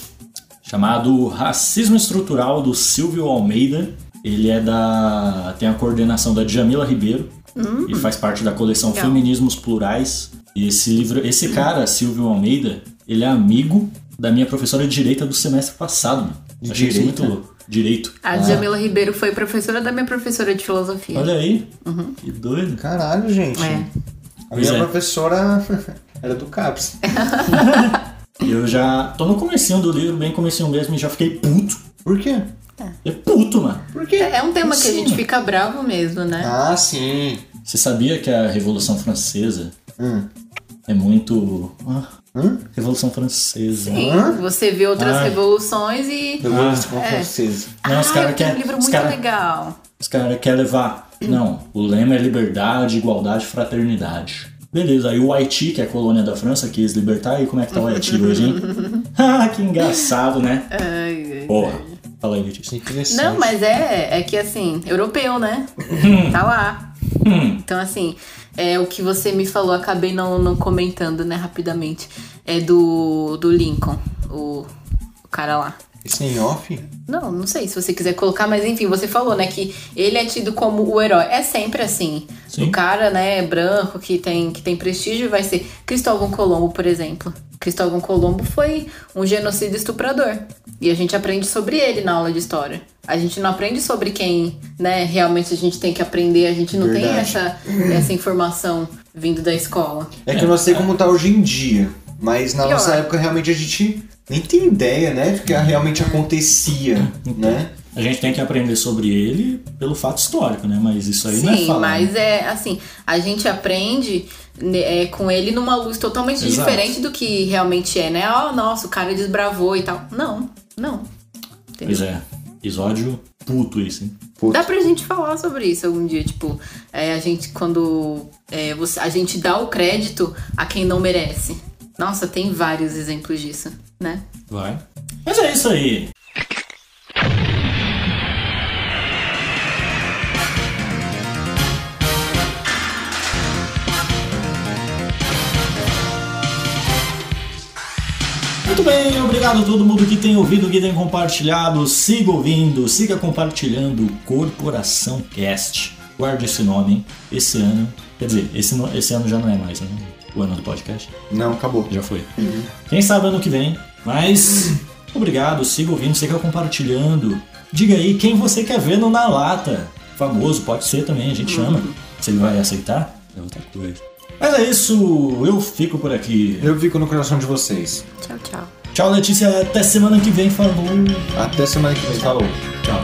chamado Racismo Estrutural do Silvio Almeida. Ele é da. tem a coordenação da Djamila Ribeiro e faz parte da coleção Legal. Feminismos Plurais. E esse livro, esse cara, Silvio Almeida, ele é amigo da minha professora de direito do semestre passado. mano. De Achei isso direito? muito louco. Direito. A Jamila Ribeiro foi professora da minha professora de filosofia. Olha aí. Que doido. Caralho, gente. É. A Pois minha é. professora era do CAPS. Eu já tô no comecinho do livro, bem comecinho mesmo, e já fiquei puto. Por quê? É puto, mano. Por quê? É um tema que a gente fica bravo mesmo, né? Ah, sim. Você sabia que a Revolução Francesa Hum. é muito. Ah, Hum? Revolução Francesa. Sim, Hã? você vê outras Ai. revoluções e. Revolução é. Francesa. Não, os ah, querem. um livro os muito cara, legal. Os caras querem levar. Não, o lema é liberdade, igualdade, fraternidade. Beleza, aí o Haiti, que é a colônia da França, quis libertar, e como é que tá o Haiti hoje, hein? ah, que engraçado, né? Ai, ai. Porra. Fala aí, Letícia. Interessante. Não, mas é, é que assim, europeu, né? tá lá. Hum. Então, assim, é o que você me falou, acabei não, não comentando, né, rapidamente. É do, do Lincoln, o, o cara lá. Isso é em off? Não, não sei se você quiser colocar, mas enfim, você falou, né, que ele é tido como o herói. É sempre assim. Sim. O cara, né, branco, que tem, que tem prestígio, vai ser Cristóvão Colombo, por exemplo. Cristóvão Colombo foi um genocida estuprador. E a gente aprende sobre ele na aula de história. A gente não aprende sobre quem, né, realmente a gente tem que aprender. A gente não tem Verdade. essa, essa informação vindo da escola. É que eu não sei como tá hoje em dia. Mas na Pior. nossa época realmente a gente nem tem ideia, né? Do que realmente acontecia, né? A gente tem que aprender sobre ele pelo fato histórico, né? Mas isso aí não é Sim, falar. mas né? é assim, a gente aprende né, é, com ele numa luz totalmente Exato. diferente do que realmente é, né? Oh, nossa, o cara desbravou e tal. Não, não. Entendeu? Pois é. Episódio puto isso, hein? Puta. Dá pra gente falar sobre isso algum dia, tipo, é, a gente quando é, você, a gente dá o crédito a quem não merece. Nossa, tem vários exemplos disso, né? Vai. Mas é isso aí. Muito bem, obrigado a todo mundo que tem ouvido, que tem compartilhado. Siga ouvindo, siga compartilhando Corporação Cast. Guarde esse nome, hein? Esse ano. Quer dizer, esse, esse ano já não é mais, né? O ano do podcast. Não, acabou. Já foi. Quem sabe ano que vem. Mas obrigado, siga ouvindo, siga compartilhando. Diga aí quem você quer ver no Na Lata. Famoso, pode ser também, a gente chama. Se ele vai aceitar, é outra coisa. Mas é isso, eu fico por aqui. Eu fico no coração de vocês. Tchau, tchau. Tchau, Letícia, até semana que vem, falou. Até semana que vem. Falou. Tchau.